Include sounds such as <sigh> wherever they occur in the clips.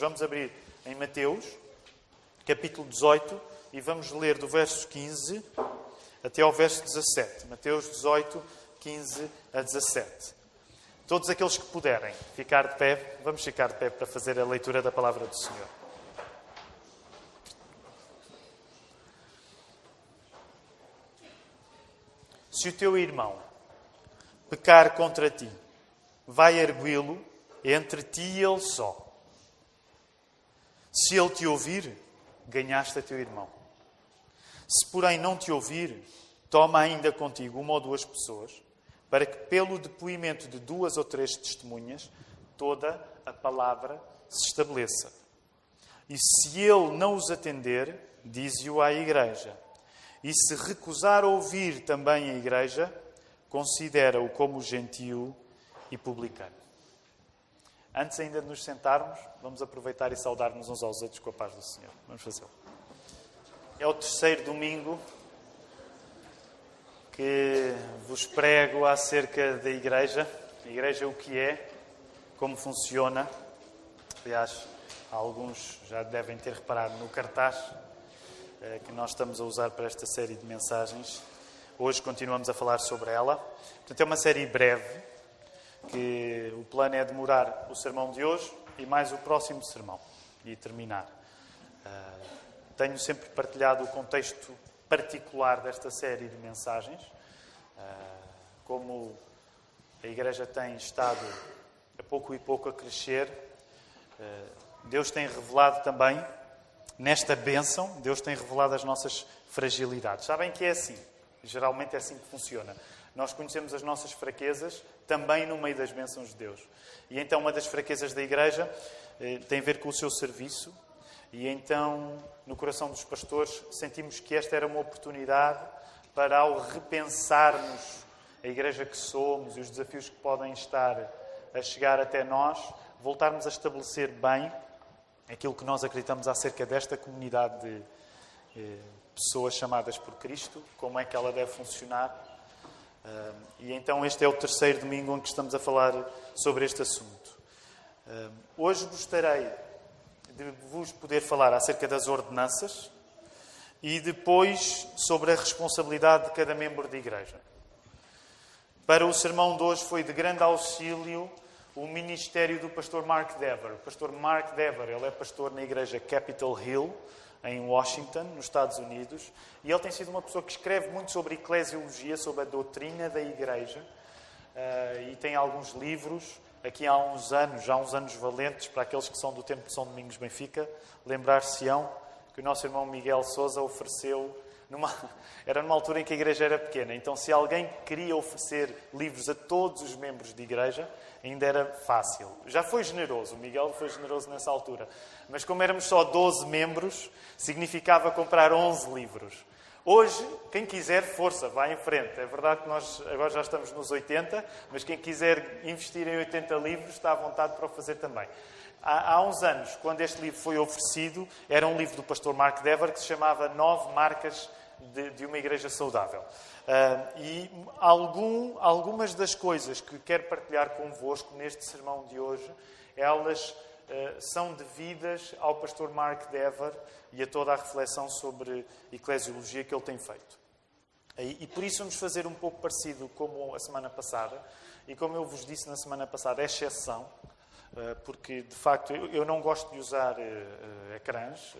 Vamos abrir em Mateus, capítulo 18, e vamos ler do verso 15 até ao verso 17. Mateus 18, 15 a 17. Todos aqueles que puderem ficar de pé, vamos ficar de pé para fazer a leitura da palavra do Senhor. Se o teu irmão pecar contra ti, vai ergui-lo entre ti e ele só. Se ele te ouvir, ganhaste a teu irmão. Se, porém, não te ouvir, toma ainda contigo uma ou duas pessoas, para que, pelo depoimento de duas ou três testemunhas, toda a palavra se estabeleça. E se ele não os atender, dize-o à igreja. E se recusar ouvir também a igreja, considera-o como gentio e publicano. Antes ainda de nos sentarmos, vamos aproveitar e saudar-nos uns aos outros com a paz do Senhor. Vamos fazê-lo. É o terceiro domingo que vos prego acerca da igreja. A igreja o que é, como funciona. Aliás, alguns já devem ter reparado no cartaz eh, que nós estamos a usar para esta série de mensagens. Hoje continuamos a falar sobre ela. Portanto, é uma série breve, que o plano é demorar o sermão de hoje e mais o próximo sermão e terminar. Uh, tenho sempre partilhado o contexto particular desta série de mensagens, uh, como a Igreja tem estado a pouco e pouco a crescer. Uh, Deus tem revelado também, nesta bênção, Deus tem revelado as nossas fragilidades. Sabem que é assim, geralmente é assim que funciona. Nós conhecemos as nossas fraquezas também no meio das bênçãos de Deus. E então, uma das fraquezas da Igreja eh, tem a ver com o seu serviço. E então, no coração dos pastores, sentimos que esta era uma oportunidade para, ao repensarmos a Igreja que somos e os desafios que podem estar a chegar até nós, voltarmos a estabelecer bem aquilo que nós acreditamos acerca desta comunidade de eh, pessoas chamadas por Cristo, como é que ela deve funcionar e então este é o terceiro domingo em que estamos a falar sobre este assunto. hoje gostaria de vos poder falar acerca das ordenanças e depois sobre a responsabilidade de cada membro da igreja. Para o sermão de hoje foi de grande auxílio o ministério do pastor Mark Dever. O pastor Mark Dever, ele é pastor na igreja Capitol Hill, em Washington, nos Estados Unidos, e ele tem sido uma pessoa que escreve muito sobre eclesiologia, sobre a doutrina da Igreja, uh, e tem alguns livros. Aqui há uns anos, já há uns anos valentes, para aqueles que são do tempo de São Domingos Benfica, lembrar-se-ão que o nosso irmão Miguel Souza ofereceu numa, <laughs> era numa altura em que a igreja era pequena. Então, se alguém queria oferecer livros a todos os membros de igreja, ainda era fácil. Já foi generoso, o Miguel foi generoso nessa altura. Mas como éramos só 12 membros, significava comprar 11 livros. Hoje, quem quiser, força, vá em frente. É verdade que nós agora já estamos nos 80, mas quem quiser investir em 80 livros está à vontade para o fazer também. Há, há uns anos, quando este livro foi oferecido, era um livro do pastor Mark Dever que se chamava Nove Marcas de, de uma Igreja Saudável. Uh, e algum, algumas das coisas que quero partilhar convosco neste sermão de hoje, elas uh, são devidas ao pastor Mark Dever e a toda a reflexão sobre eclesiologia que ele tem feito. E, por isso vamos fazer um pouco parecido como a semana passada, e como eu vos disse na semana passada, é exceção, uh, porque de facto eu não gosto de usar ecrãs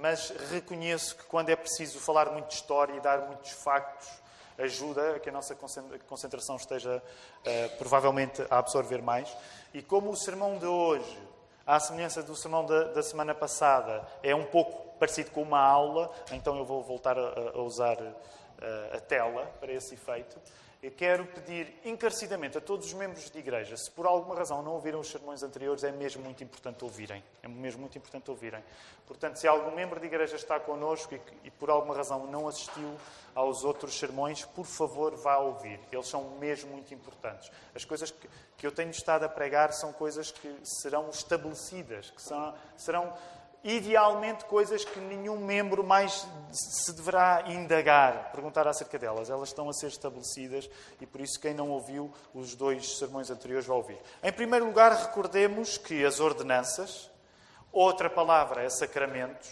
mas reconheço que quando é preciso falar muito de história e dar muitos factos, ajuda a que a nossa concentração esteja uh, provavelmente a absorver mais. E como o sermão de hoje, à semelhança do sermão da, semana passada, é um pouco parecido com uma aula, então eu vou voltar a, usar uh, a tela para esse efeito. Eu quero pedir encarecidamente a todos os membros de igreja, se por alguma razão não ouviram os sermões anteriores, é mesmo muito importante ouvirem. É mesmo muito importante ouvirem. Portanto, se algum membro de igreja está connosco e, e por alguma razão não assistiu aos outros sermões, por favor, vá ouvir. Eles são mesmo muito importantes. As coisas que, que eu tenho estado a pregar são coisas que serão estabelecidas, que são, serão idealmente coisas que nenhum membro mais se deverá indagar, perguntar acerca delas. Elas estão a ser estabelecidas e por isso quem não ouviu os dois sermões anteriores vai ouvir. Em primeiro lugar, recordemos que as ordenanças, outra palavra é sacramentos,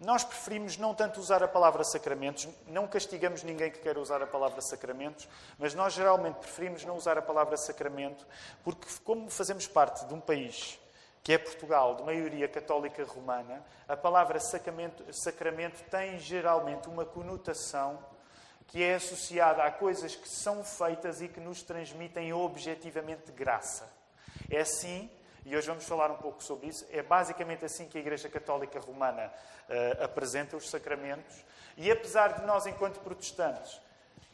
nós preferimos não tanto usar a palavra sacramentos, não castigamos ninguém que queira usar a palavra sacramentos, mas nós geralmente preferimos não usar a palavra sacramento, porque, como fazemos parte de um país que é Portugal, de maioria católica romana, a palavra sacramento, sacramento tem geralmente uma conotação que é associada a coisas que são feitas e que nos transmitem objetivamente graça. É assim e hoje vamos falar um pouco sobre isso. É basicamente assim que a Igreja Católica Romana uh, apresenta os sacramentos. E apesar de nós, enquanto protestantes,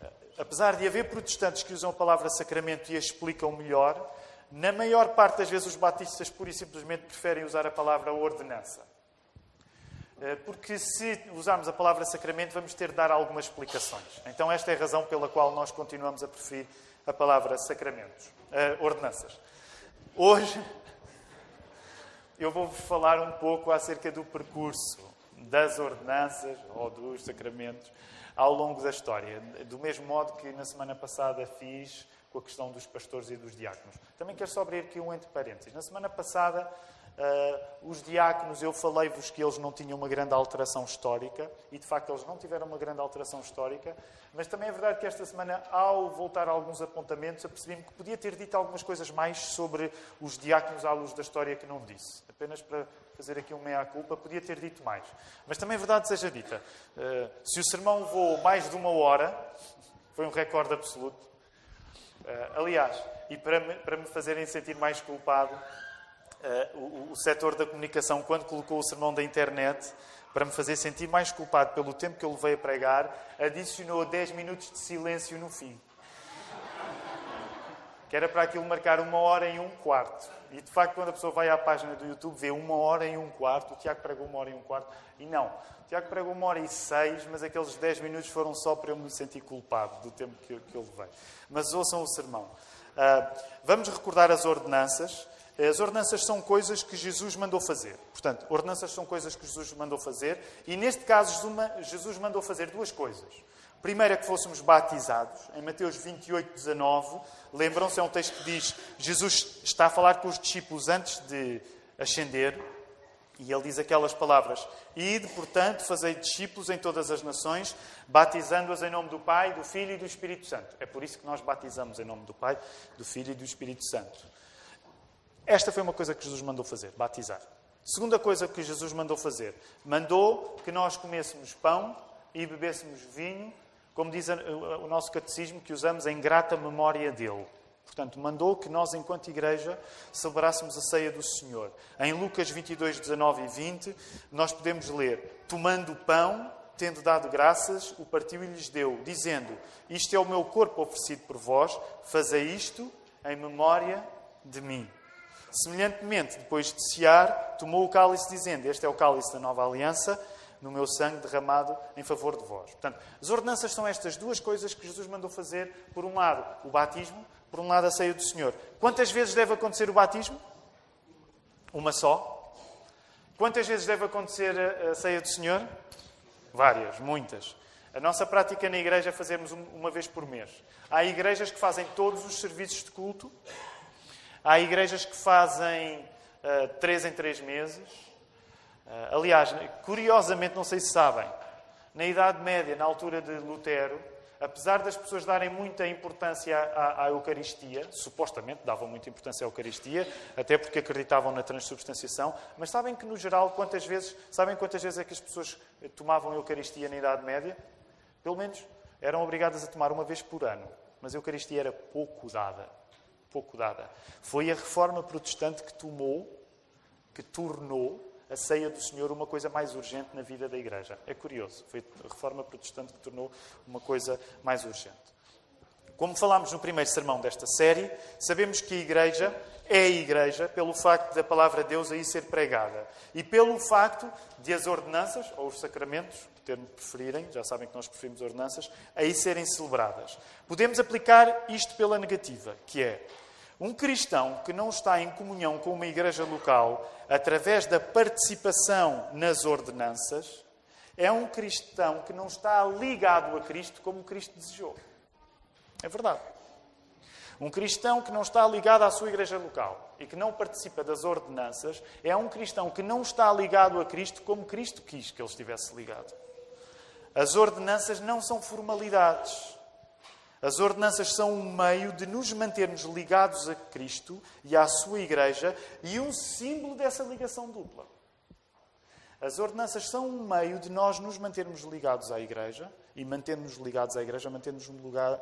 uh, apesar de haver protestantes que usam a palavra sacramento e a explicam melhor, na maior parte das vezes os batistas pura e simplesmente preferem usar a palavra ordenança. Uh, porque se usarmos a palavra sacramento, vamos ter de dar algumas explicações. Então, esta é a razão pela qual nós continuamos a preferir a palavra sacramentos, ordenanças. Hoje <laughs> eu vou-vos falar um pouco acerca do percurso das ordenanças ou dos sacramentos ao longo da história, do mesmo modo que na semana passada fiz com a questão dos pastores e dos diáconos. Também quero só abrir aqui um entre parênteses. Na semana passada Uh, os diáconos, eu falei-vos que eles não tinham uma grande alteração histórica, e de facto eles não tiveram uma grande alteração histórica, mas também é verdade que esta semana, ao voltar a alguns apontamentos, apercebi-me que podia ter dito algumas coisas mais sobre os diáconos à luz da história que não disse. Apenas para fazer aqui um meia-culpa, podia ter dito mais. Mas também é verdade seja dita. Uh, se o sermão levou mais de uma hora, foi um recorde absoluto. Uh, aliás, e para me, para me fazerem sentir mais culpado, uh, o, o setor da comunicação, quando colocou o sermão da internet, para me fazer sentir mais culpado pelo tempo que eu levei a pregar, adicionou 10 minutos de silêncio no fim. Que era para aquilo marcar uma hora e um quarto. E de facto, quando a pessoa vai à página do YouTube, vê uma hora e um quarto. O Tiago pregou uma hora e um quarto. E não. O Tiago pregou uma hora e seis, mas aqueles 10 minutos foram só para eu me sentir culpado do tempo que, que eu levei. Mas ouçam o sermão. Uh, vamos recordar as ordenanças. As ordenanças são coisas que Jesus mandou fazer. Portanto, ordenanças são coisas que Jesus mandou fazer. E neste caso, Jesus mandou fazer duas coisas. Primeiro é que fôssemos batizados. Em Mateus 28, 19, lembram-se, é um texto que diz: Jesus está a falar com os discípulos antes de ascender. E ele diz aquelas palavras: Ide, portanto, fazei discípulos em todas as nações, batizando-as em nome do Pai, do Filho e do Espírito Santo. É por isso que nós batizamos em nome do Pai, do Filho e do Espírito Santo. Esta foi uma coisa que Jesus mandou fazer, batizar. Segunda coisa que Jesus mandou fazer, mandou que nós comêssemos pão e bebêssemos vinho, como diz o nosso catecismo, que usamos em grata memória dele. Portanto, mandou que nós, enquanto igreja, celebrássemos a ceia do Senhor. Em Lucas 22, 19 e 20, nós podemos ler: Tomando o pão, tendo dado graças, o partiu e lhes deu, dizendo: Isto é o meu corpo oferecido por vós, fazei isto em memória de mim. Semelhantemente, depois de cear, tomou o cálice, dizendo: Este é o cálice da nova aliança, no meu sangue derramado em favor de vós. Portanto, as ordenanças são estas duas coisas que Jesus mandou fazer. Por um lado, o batismo, por um lado, a ceia do Senhor. Quantas vezes deve acontecer o batismo? Uma só. Quantas vezes deve acontecer a ceia do Senhor? Várias, muitas. A nossa prática na igreja é fazermos uma vez por mês. Há igrejas que fazem todos os serviços de culto Há igrejas que fazem uh, três em três meses. Uh, aliás, curiosamente, não sei se sabem, na Idade Média, na altura de Lutero, apesar das pessoas darem muita importância à, à, Eucaristia, supostamente davam muita importância à Eucaristia, até porque acreditavam na transubstanciação, mas sabem que, no geral, quantas vezes, sabem quantas vezes é que as pessoas tomavam a Eucaristia na Idade Média? Pelo menos eram obrigadas a tomar uma vez por ano, mas a Eucaristia era pouco dada pouco dada. Foi a reforma protestante que tomou, que tornou a ceia do Senhor uma coisa mais urgente na vida da Igreja. É curioso. Foi a reforma protestante que tornou uma coisa mais urgente. Como falámos no primeiro sermão desta série, sabemos que a Igreja é a Igreja pelo facto da palavra de Deus aí ser pregada e pelo facto de as ordenanças, ou os sacramentos, termo preferirem, já sabem que nós preferimos ordenanças, aí serem celebradas. Podemos aplicar isto pela negativa, que é um cristão que não está em comunhão com uma igreja local através da participação nas ordenanças, é um cristão que não está ligado a Cristo como Cristo desejou. É verdade. Um cristão que não está ligado à sua igreja local e que não participa das ordenanças é um cristão que não está ligado a Cristo como Cristo quis que ele estivesse ligado. As ordenanças não são formalidades. As ordenanças são um meio de nos mantermos ligados a Cristo e à sua igreja e um símbolo dessa ligação dupla. As ordenanças são um meio de nós nos mantermos ligados à igreja e mantermos ligados à igreja, mantermos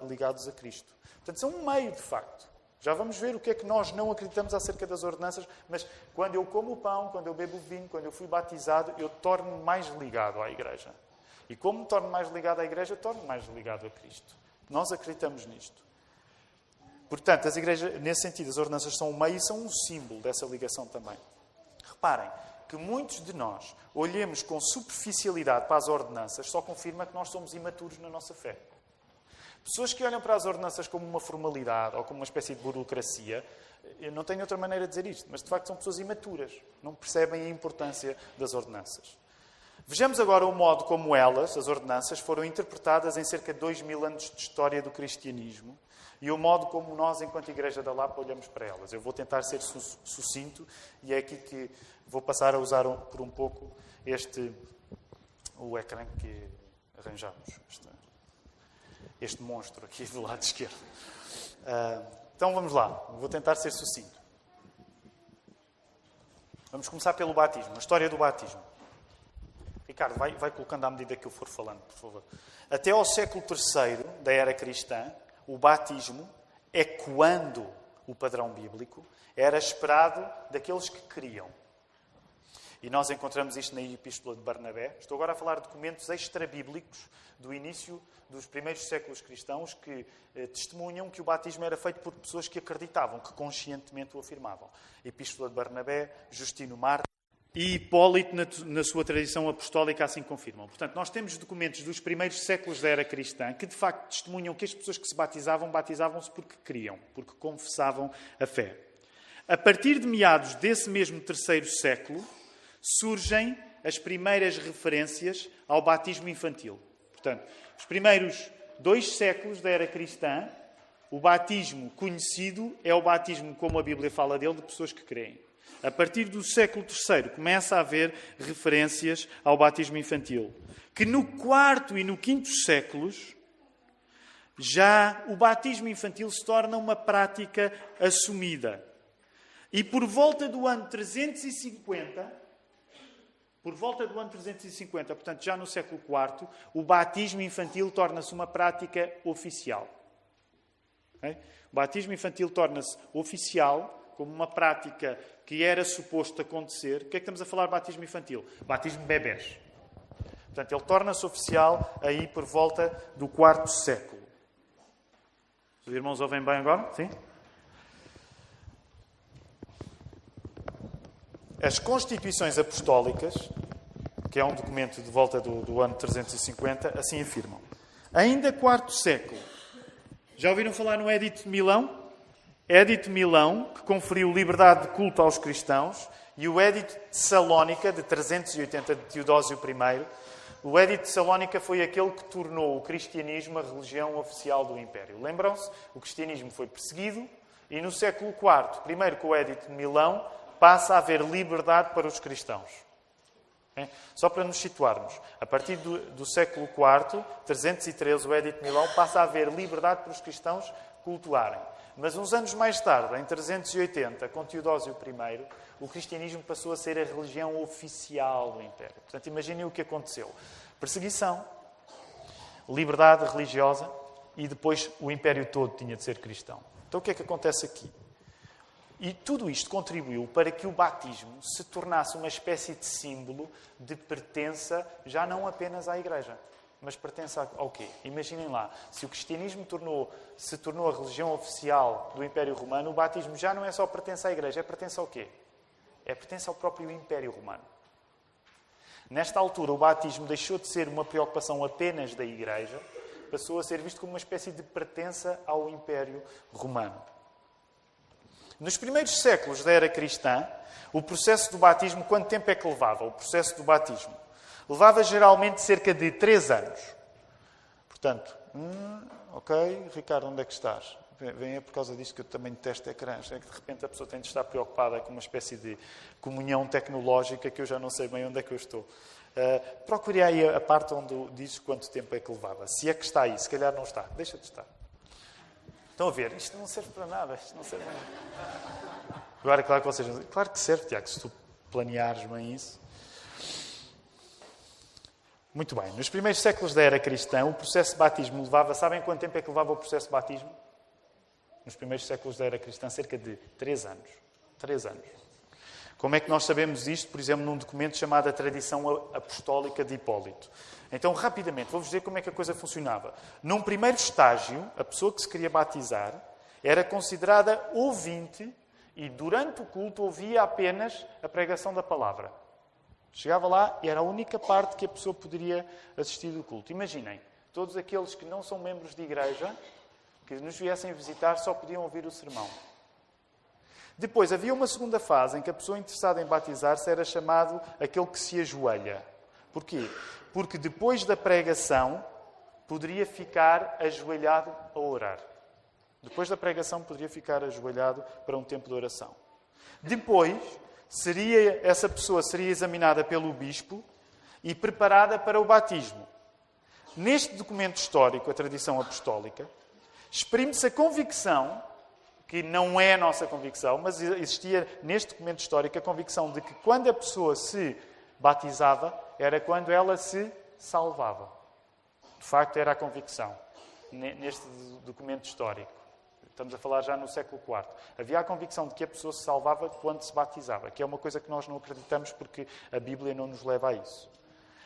ligados a Cristo. Portanto, são um meio de facto. Já vamos ver o que é que nós não acreditamos acerca das ordenanças, mas quando eu como o pão, quando eu bebo o vinho, quando eu fui batizado, eu torno-me mais ligado à igreja. E como me torno mais ligado à igreja, torno-me mais ligado a Cristo. Nós acreditamos nisto. Portanto, as igrejas, nesse sentido, as ordenanças são um meio e são um símbolo dessa ligação também. Reparem que muitos de nós olhemos com superficialidade para as ordenanças só confirma que nós somos imaturos na nossa fé. Pessoas que olham para as ordenanças como uma formalidade ou como uma espécie de burocracia, eu não tenho outra maneira de dizer isto, mas de facto são pessoas imaturas, não percebem a importância das ordenanças. Vejamos agora o modo como elas, as ordenanças, foram interpretadas em cerca de dois mil anos de história do cristianismo e o modo como nós, enquanto Igreja da Lapa, olhamos para elas. Eu vou tentar ser sucinto e é aqui que vou passar a usar por um pouco este o ecrã que arranjamos. Este, este monstro aqui do lado esquerdo. Uh, então vamos lá, vou tentar ser sucinto. Vamos começar pelo batismo, a história do batismo. Ricardo, vai, vai colocando à medida que eu for falando, por favor. Até ao século III da era cristã, o batismo, ecoando o padrão bíblico, era esperado daqueles que queriam. E nós encontramos isto na Epístola de Barnabé. Estou agora a falar de documentos extra-bíblicos do início dos primeiros séculos cristãos que eh, testemunham que o batismo era feito por pessoas que acreditavam, que conscientemente o afirmavam. Epístola de Barnabé, Justino Marte. E Hipólito, na, na, sua tradição apostólica, assim confirmam. Portanto, nós temos documentos dos primeiros séculos da era cristã que, de facto, testemunham que as pessoas que se batizavam, batizavam-se porque queriam, porque confessavam a fé. A partir de meados desse mesmo terceiro século, surgem as primeiras referências ao batismo infantil. Portanto, os primeiros dois séculos da era cristã, o batismo conhecido é o batismo, como a Bíblia fala dele, de pessoas que creem. A partir do século III começa a haver referências ao batismo infantil. Que no quarto e no quinto séculos já o batismo infantil se torna uma prática assumida. E por volta do ano 350, por volta do ano 350, portanto já no século IV, o batismo infantil torna-se uma prática oficial. O batismo infantil torna-se oficial como uma prática que era suposto acontecer. O que é que estamos a falar de batismo infantil? Batismo de bebés. Portanto, ele torna-se oficial aí por volta do quarto século. Os irmãos ouvem bem agora? Sim? As Constituições Apostólicas, que é um documento de volta do, do ano 350, assim afirmam. Ainda quarto século. Já ouviram falar no Edito de Milão? Édito Milão, que conferiu liberdade de culto aos cristãos, e o Édito de Salónica, de 380 de Teodósio I. O Édito de Salónica foi aquele que tornou o cristianismo a religião oficial do Império. Lembram-se? O cristianismo foi perseguido e no século IV, primeiro com o Édito de Milão, passa a haver liberdade para os cristãos. Só para nos situarmos, a partir do, do século IV, 313, o Édito de Milão, passa a haver liberdade para os cristãos cultuarem. Mas uns anos mais tarde, em 380, com Teodósio I, o cristianismo passou a ser a religião oficial do Império. Portanto, imaginem o que aconteceu: perseguição, liberdade religiosa e depois o Império todo tinha de ser cristão. Então, o que é que acontece aqui? E tudo isto contribuiu para que o batismo se tornasse uma espécie de símbolo de pertença já não apenas à Igreja, mas pertence ao quê? Imaginem lá, se o cristianismo tornou, se tornou a religião oficial do Império Romano, o batismo já não é só pertence à Igreja, é pertence ao quê? É pertence ao próprio Império Romano. Nesta altura, o batismo deixou de ser uma preocupação apenas da Igreja, passou a ser visto como uma espécie de pertença ao Império Romano. Nos primeiros séculos da era cristã, o processo do batismo, quanto tempo é que levava? O processo do batismo levava geralmente cerca de três anos. Portanto, hum, ok, Ricardo, onde é que estás? Vem é por causa disso que eu também detesto ecrãs. É que de repente a pessoa tem de estar preocupada com uma espécie de comunhão tecnológica que eu já não sei bem onde é que eu estou. Uh, procure aí a parte onde diz quanto tempo é que levava. Se é que está aí, se calhar não está. Deixa de estar. Estão a ver? Isto não serve para nada. Isto não serve para nada. Agora, claro que vocês Claro que serve, Tiago, se tu planeares bem isso. Muito bem. Nos primeiros séculos da era cristã, o processo de batismo levava. Sabem quanto tempo é que levava o processo de batismo? Nos primeiros séculos da era cristã, cerca de três anos. Três anos. Como é que nós sabemos isto? Por exemplo, num documento chamado a Tradição Apostólica de Hipólito. Então, rapidamente, vou-vos dizer como é que a coisa funcionava. Num primeiro estágio, a pessoa que se queria batizar era considerada ouvinte e, durante o culto, ouvia apenas a pregação da palavra. Chegava lá e era a única parte que a pessoa poderia assistir do culto. Imaginem, todos aqueles que não são membros de igreja, que nos viessem visitar, só podiam ouvir o sermão. Depois, havia uma segunda fase em que a pessoa interessada em batizar-se era chamado aquele que se ajoelha. Porquê? Porque depois da pregação poderia ficar ajoelhado a orar. Depois da pregação poderia ficar ajoelhado para um tempo de oração. Depois, seria essa pessoa seria examinada pelo bispo e preparada para o batismo. Neste documento histórico, a tradição apostólica, exprime-se a convicção que não é a nossa convicção, mas existia neste documento histórico a convicção de que quando a pessoa se batizava, era quando ela se salvava. De facto, era a convicção neste documento histórico. Estamos a falar já no século IV. Havia a convicção de que a pessoa se salvava quando se batizava, que é uma coisa que nós não acreditamos porque a Bíblia não nos leva a isso.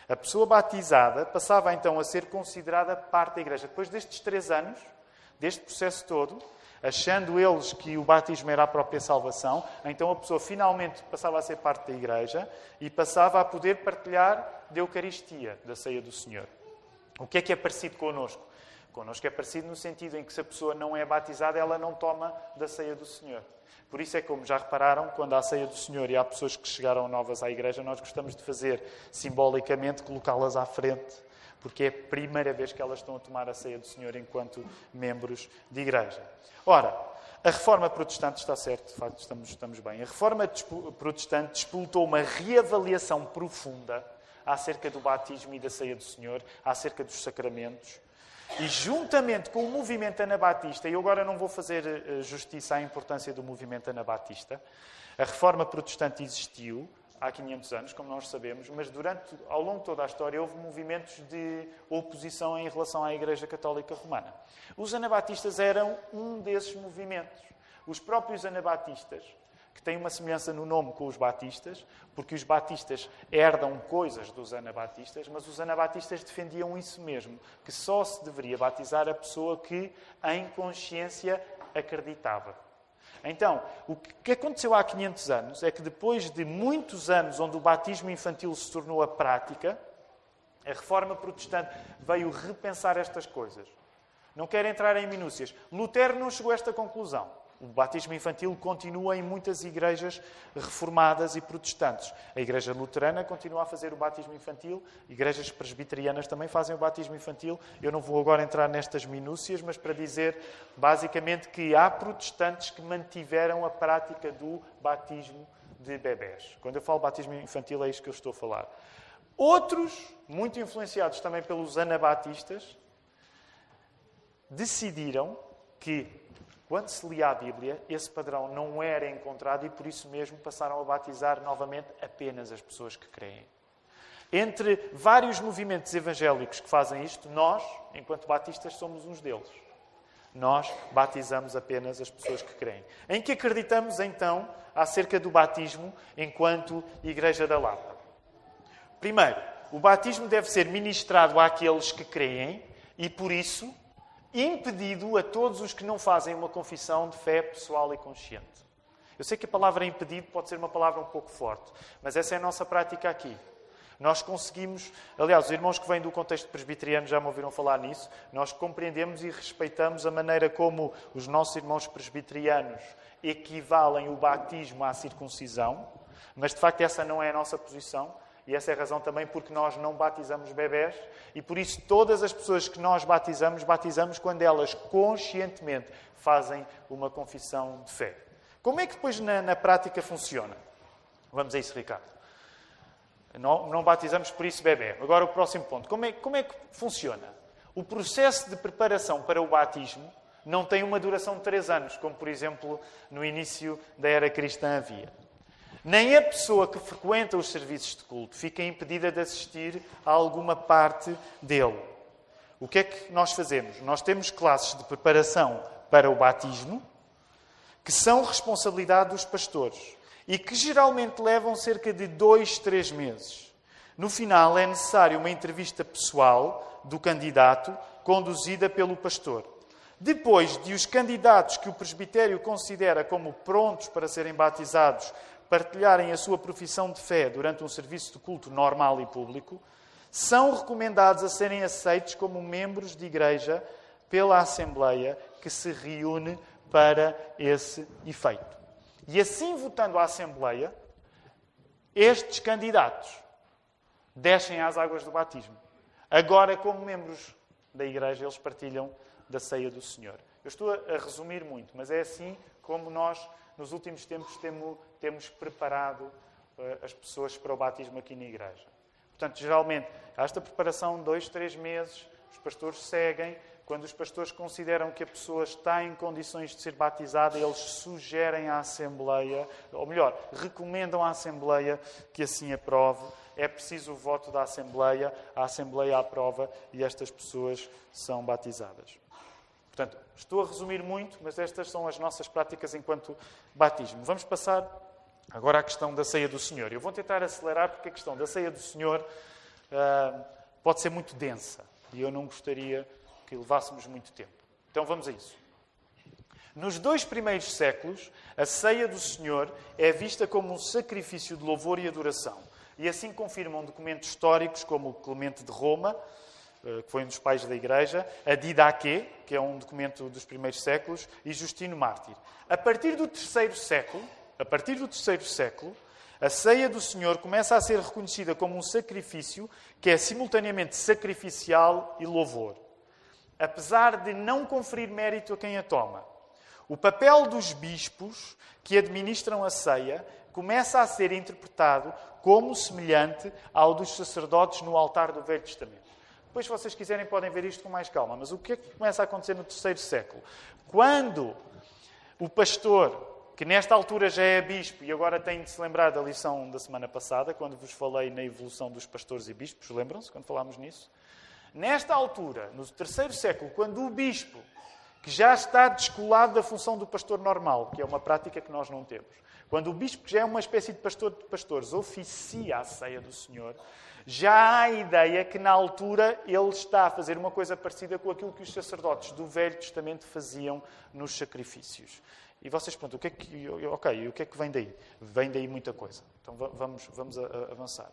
A pessoa batizada passava então a ser considerada parte da igreja. Depois destes três anos, deste processo todo, achando eles que o batismo era a própria salvação, então a pessoa finalmente passava a ser parte da igreja e passava a poder partilhar da Eucaristia, da ceia do Senhor. O que é que é parecido connosco? Connosco é parecido no sentido em que se a pessoa não é batizada, ela não toma da ceia do Senhor. Por isso é como já repararam, quando há ceia do Senhor e há pessoas que chegaram novas à igreja, nós gostamos de fazer simbolicamente colocá-las à frente porque é a primeira vez que elas estão a tomar a ceia do Senhor enquanto membros de igreja. Ora, a reforma protestante está certo, de facto estamos, estamos bem. A reforma protestante disputou uma reavaliação profunda acerca do batismo e da ceia do Senhor, acerca dos sacramentos. E juntamente com o movimento anabatista, e eu agora não vou fazer eh, justiça à importância do movimento anabatista, a reforma protestante existiu, há 500 anos, como nós sabemos, mas durante, ao longo de toda a história houve movimentos de oposição em relação à Igreja Católica Romana. Os anabatistas eram um desses movimentos. Os próprios anabatistas, que têm uma semelhança no nome com os batistas, porque os batistas herdam coisas dos anabatistas, mas os anabatistas defendiam isso mesmo, que só se deveria batizar a pessoa que, em consciência, acreditava. Então, o que aconteceu há 500 anos é que depois de muitos anos onde o batismo infantil se tornou a prática, a reforma protestante veio repensar estas coisas. Não quero entrar em minúcias. Lutero não chegou a esta conclusão. O batismo infantil continua em muitas igrejas reformadas e protestantes. A igreja luterana continua a fazer o batismo infantil, igrejas presbiterianas também fazem o batismo infantil. Eu não vou agora entrar nestas minúcias, mas para dizer basicamente que há protestantes que mantiveram a prática do batismo de bebés. Quando eu falo batismo infantil, é isto que eu estou a falar. Outros, muito influenciados também pelos anabatistas, decidiram que quando se lia a Bíblia, esse padrão não era encontrado e por isso mesmo passaram a batizar novamente apenas as pessoas que creem. Entre vários movimentos evangélicos que fazem isto, nós, enquanto batistas, somos uns deles. Nós batizamos apenas as pessoas que creem. Em que acreditamos, então, acerca do batismo enquanto Igreja da Lapa? Primeiro, o batismo deve ser ministrado àqueles que creem e, por isso, impedido a todos os que não fazem uma confissão de fé pessoal e consciente. Eu sei que a palavra impedido pode ser uma palavra um pouco forte, mas essa é a nossa prática aqui. Nós conseguimos, aliás, os irmãos que vêm do contexto presbiteriano já me ouviram falar nisso, nós compreendemos e respeitamos a maneira como os nossos irmãos presbiterianos equivalem o batismo à circuncisão, mas de facto essa não é a nossa posição. E essa é a razão também porque nós não batizamos bebés e por isso todas as pessoas que nós batizamos, batizamos quando elas conscientemente fazem uma confissão de fé. Como é que depois na, na prática funciona? Vamos a isso, Ricardo. Não, não, batizamos por isso bebê. Agora o próximo ponto. Como é, como é que funciona? O processo de preparação para o batismo não tem uma duração de três anos, como por exemplo no início da era cristã havia. Nem a pessoa que frequenta os serviços de culto fica impedida de assistir a alguma parte dele. O que é que nós fazemos? Nós temos classes de preparação para o batismo que são responsabilidade dos pastores e que geralmente levam cerca de dois, três meses. No final, é necessário uma entrevista pessoal do candidato, conduzida pelo pastor. Depois de os candidatos que o presbitério considera como prontos para serem batizados partilharem a sua profissão de fé durante um serviço de culto normal e público, são recomendados a serem aceitos como membros de igreja pela Assembleia que se reúne para esse efeito. E assim, votando a Assembleia, estes candidatos descem às águas do batismo. Agora, como membros da Igreja, eles partilham da ceia do Senhor. Eu estou a resumir muito, mas é assim como nós, nos últimos tempos, temos, temos preparado uh, as pessoas para o batismo aqui na Igreja. Portanto, geralmente, há esta preparação, dois, três meses, os pastores seguem, quando os pastores consideram que a pessoa está em condições de ser batizada, eles sugerem à Assembleia, ou melhor, recomendam à Assembleia que assim aprove. É preciso o voto da Assembleia, a Assembleia aprova e estas pessoas são batizadas. Portanto, estou a resumir muito, mas estas são as nossas práticas enquanto batismo. Vamos passar agora à questão da ceia do Senhor. Eu vou tentar acelerar porque a questão da ceia do Senhor uh, pode ser muito densa e eu não gostaria que levássemos muito tempo. Então vamos a isso. Nos dois primeiros séculos, a ceia do Senhor é vista como um sacrifício de louvor e adoração. E assim confirmam documentos históricos como o Clemente de Roma, eh, que foi um dos pais da Igreja, a Didaquê, que é um documento dos primeiros séculos, e Justino Mártir. A partir do terceiro século, a partir do terceiro século, a ceia do Senhor começa a ser reconhecida como um sacrifício que é simultaneamente sacrificial e louvor apesar de não conferir mérito a quem a toma. O papel dos bispos que administram a ceia começa a ser interpretado como semelhante ao dos sacerdotes no altar do Velho Testamento. Depois, se vocês quiserem, podem ver isto com mais calma. Mas o que é que começa a acontecer no terceiro século? Quando o pastor, que nesta altura já é bispo, e agora tem de se lembrar da lição da semana passada, quando vos falei na evolução dos pastores e bispos, lembram-se quando falámos nisso? Nesta altura, no terceiro século, quando o bispo, que já está descolado da função do pastor normal, que é uma prática que nós não temos, quando o bispo, que já é uma espécie de pastor de pastores, oficia a ceia do Senhor, já há a ideia que na altura ele está a fazer uma coisa parecida com aquilo que os sacerdotes do Velho Testamento faziam nos sacrifícios. E vocês perguntam, o que é que, ok, o que é que vem daí? Vem daí muita coisa. Então vamos, vamos avançar.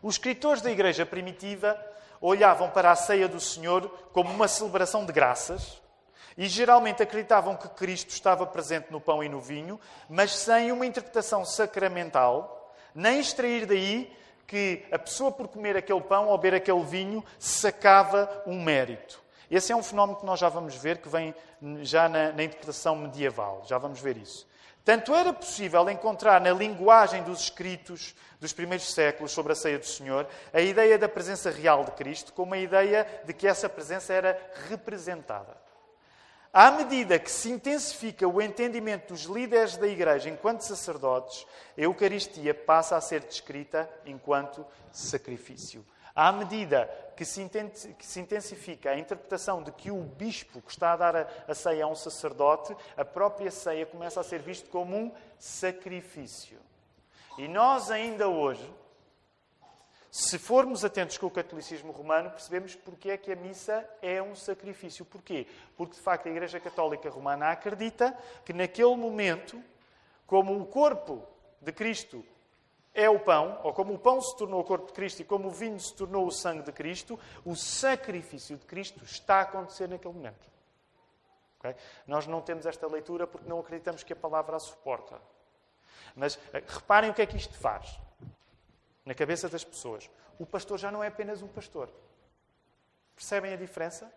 Os escritores da igreja primitiva olhavam para a ceia do Senhor como uma celebração de graças e geralmente acreditavam que Cristo estava presente no pão e no vinho, mas sem uma interpretação sacramental, nem extrair daí que a pessoa, por comer aquele pão ou beber aquele vinho, sacava um mérito. Esse é um fenómeno que nós já vamos ver, que vem já na, na interpretação medieval. Já vamos ver isso. Tanto era possível encontrar na linguagem dos escritos dos primeiros séculos sobre a ceia do Senhor a ideia da presença real de Cristo, como a ideia de que essa presença era representada. À medida que se intensifica o entendimento dos líderes da Igreja enquanto sacerdotes, a Eucaristia passa a ser descrita enquanto sacrifício. À medida que se, intensifica a interpretação de que o bispo que está a dar a ceia a um sacerdote, a própria ceia começa a ser vista como um sacrifício. E nós ainda hoje, se formos atentos com o catolicismo romano, percebemos porque é que a missa é um sacrifício. Porquê? Porque, de facto, a Igreja Católica Romana acredita que naquele momento, como o corpo de Cristo é o pão, ou como o pão se tornou o corpo de Cristo e como o vinho se tornou o sangue de Cristo, o sacrifício de Cristo está a acontecer naquele momento. Okay? Nós não temos esta leitura porque não acreditamos que a palavra a suporta. Mas eh, reparem o que é que isto faz na cabeça das pessoas. O pastor já não é apenas um pastor. Percebem a diferença?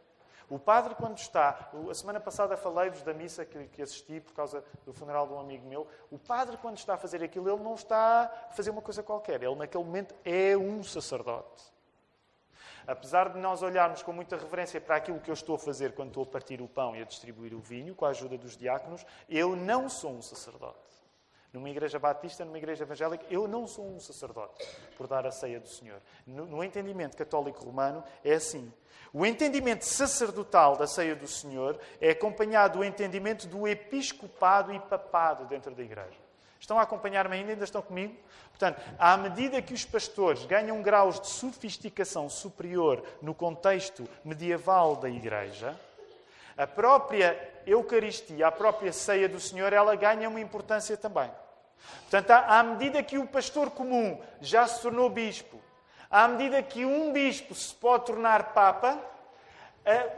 O padre, quando está. A semana passada falei-vos da missa que, assisti por causa do funeral de um amigo meu. O padre, quando está a fazer aquilo, ele não está a fazer uma coisa qualquer. Ele, naquele momento, é um sacerdote. Apesar de nós olharmos com muita reverência para aquilo que eu estou a fazer quando estou a partir o pão e a distribuir o vinho, com a ajuda dos diáconos, eu não sou um sacerdote. Numa igreja batista, numa igreja evangélica, eu não sou um sacerdote por dar a ceia do Senhor. No, no entendimento católico romano, é assim. O entendimento sacerdotal da ceia do Senhor é acompanhado do entendimento do episcopado e papado dentro da igreja. Estão a acompanhar-me ainda? Ainda estão comigo? Portanto, à medida que os pastores ganham graus de sofisticação superior no contexto medieval da igreja, a própria Eucaristia, a própria ceia do Senhor, ela ganha uma importância também. Portanto, à medida que o pastor comum já se tornou bispo, à medida que um bispo se pode tornar papa,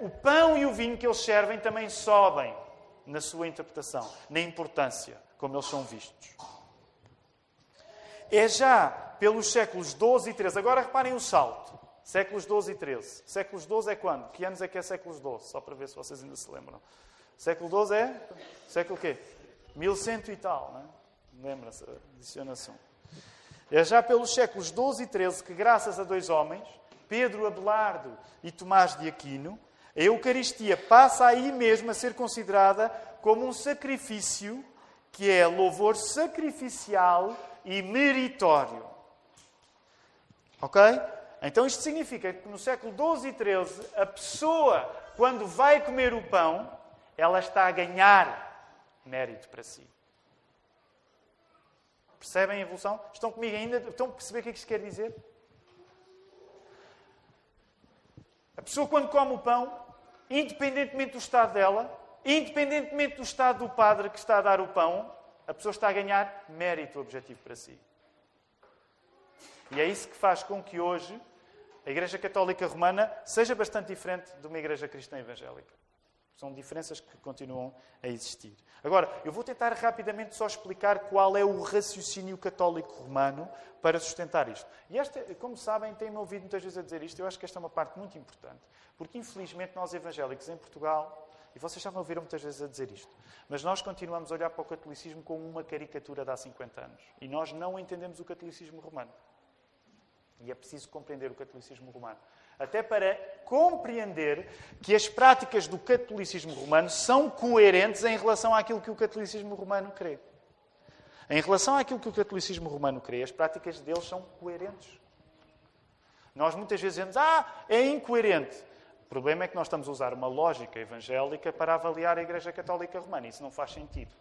o pão e o vinho que eles servem também sobem na sua interpretação, na importância, como eles são vistos. É já pelos séculos 12 e 13. Agora reparem o salto. Séculos 12 e 13. Séculos 12 é quando? Que anos é que é séculos 12? Só para ver se vocês ainda se lembram. Século 12 é? Século quê? 1100 e tal, não é? Lembra-se, adicionação. É já pelos séculos XII e XIII que, graças a dois homens, Pedro Abelardo e Tomás de Aquino, a Eucaristia passa aí mesmo a ser considerada como um sacrifício que é louvor sacrificial e meritório. Ok? Então isto significa que no século XII e XIII, a pessoa, quando vai comer o pão, ela está a ganhar mérito para si. Percebem a evolução? Estão comigo ainda? Estão a perceber o que é que isto quer dizer? A pessoa, quando come o pão, independentemente do estado dela, independentemente do estado do padre que está a dar o pão, a pessoa está a ganhar mérito objetivo para si. E é isso que faz com que hoje a Igreja Católica Romana seja bastante diferente de uma Igreja Cristã Evangélica. São diferenças que continuam a existir. Agora, eu vou tentar rapidamente só explicar qual é o raciocínio católico romano para sustentar isto. E esta, como sabem, têm-me ouvido muitas vezes a dizer isto, eu acho que esta é uma parte muito importante. Porque, infelizmente, nós evangélicos em Portugal, e vocês já me ouviram muitas vezes a dizer isto, mas nós continuamos a olhar para o catolicismo como uma caricatura de há 50 anos. E nós não entendemos o catolicismo romano. E é preciso compreender o catolicismo romano até para compreender que as práticas do catolicismo romano são coerentes em relação àquilo que o catolicismo romano crê. Em relação àquilo que o catolicismo romano crê, as práticas deles são coerentes. Nós muitas vezes dizemos, ah, é incoerente. O problema é que nós estamos a usar uma lógica evangélica para avaliar a Igreja Católica Romana. Isso não faz sentido.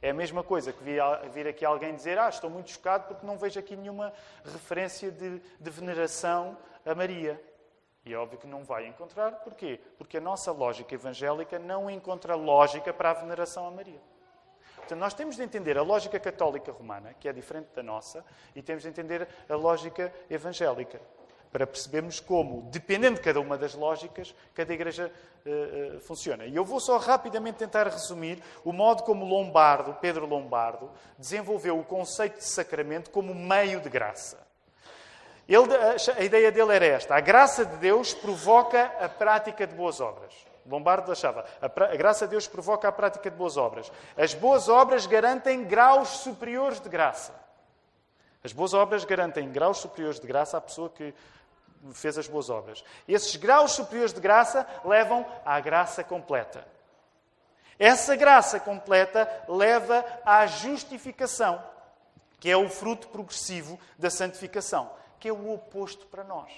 É a mesma coisa que vir aqui alguém dizer, ah, estou muito chocado porque não vejo aqui nenhuma referência de, de veneração a Maria. E é óbvio que não vai encontrar. Porquê? Porque a nossa lógica evangélica não encontra lógica para a veneração a Maria. Portanto, nós temos de entender a lógica católica romana, que é diferente da nossa, e temos de entender a lógica evangélica, para percebermos como, dependendo de cada uma das lógicas, cada igreja uh, uh, funciona. E eu vou só rapidamente tentar resumir o modo como Lombardo, Pedro Lombardo, desenvolveu o conceito de sacramento como meio de graça. Ele, a ideia dele era esta: a graça de Deus provoca a prática de boas obras. Lombardo achava: a, graça de Deus provoca a prática de boas obras. As boas obras garantem graus superiores de graça. As boas obras garantem graus superiores de graça à pessoa que fez as boas obras. Esses graus superiores de graça levam à graça completa. Essa graça completa leva à justificação, que é o fruto progressivo da santificação que é o oposto para nós.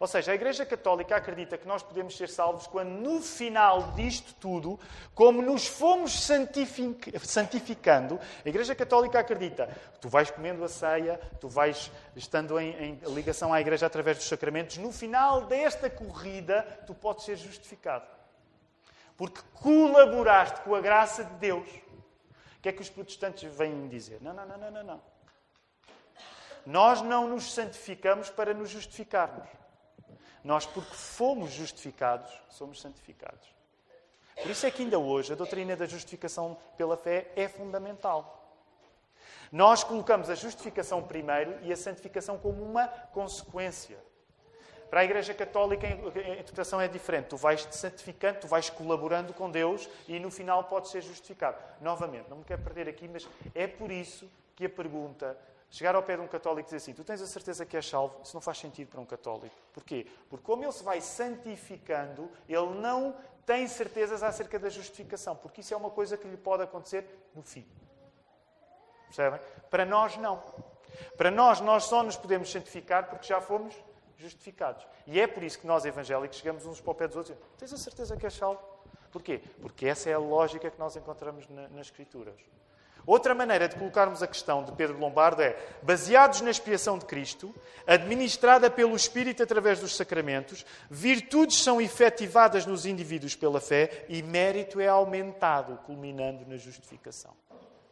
Ou seja, a Igreja Católica acredita que nós podemos ser salvos quando, no final disto tudo, como nos fomos santificando, a Igreja Católica acredita que tu vais comendo a ceia, tu vais estando em, em ligação à Igreja através dos sacramentos, no final desta corrida, tu podes ser justificado. Porque colaboraste com a graça de Deus. O que é que os protestantes vêm dizer? Não, não, não, não, não. Nós não nos santificamos para nos justificarmos. Nós, porque fomos justificados, somos santificados. Por isso é que ainda hoje a doutrina da justificação pela fé é fundamental. Nós colocamos a justificação primeiro e a santificação como uma consequência. Para a Igreja Católica, a interpretação é diferente. Tu vais te santificando, tu vais colaborando com Deus e no final podes ser justificado. Novamente, não me quero perder aqui, mas é por isso que a pergunta, chegar ao pé de um católico e dizer assim: Tu tens a certeza que és salvo? Isso não faz sentido para um católico. Porquê? Porque como ele se vai santificando, ele não tem certezas acerca da justificação, porque isso é uma coisa que lhe pode acontecer no fim. Percebem? Para nós, não. Para nós, nós só nos podemos santificar porque já fomos justificados. E é por isso que nós, evangélicos, chegamos uns para o pé dos outros e dizemos, tens a certeza que és salvo? Porquê? Porque essa é a lógica que nós encontramos na, nas Escrituras. Outra maneira de colocarmos a questão de Pedro Lombardo é: baseados na expiação de Cristo, administrada pelo Espírito através dos sacramentos, virtudes são efetivadas nos indivíduos pela fé e mérito é aumentado, culminando na justificação.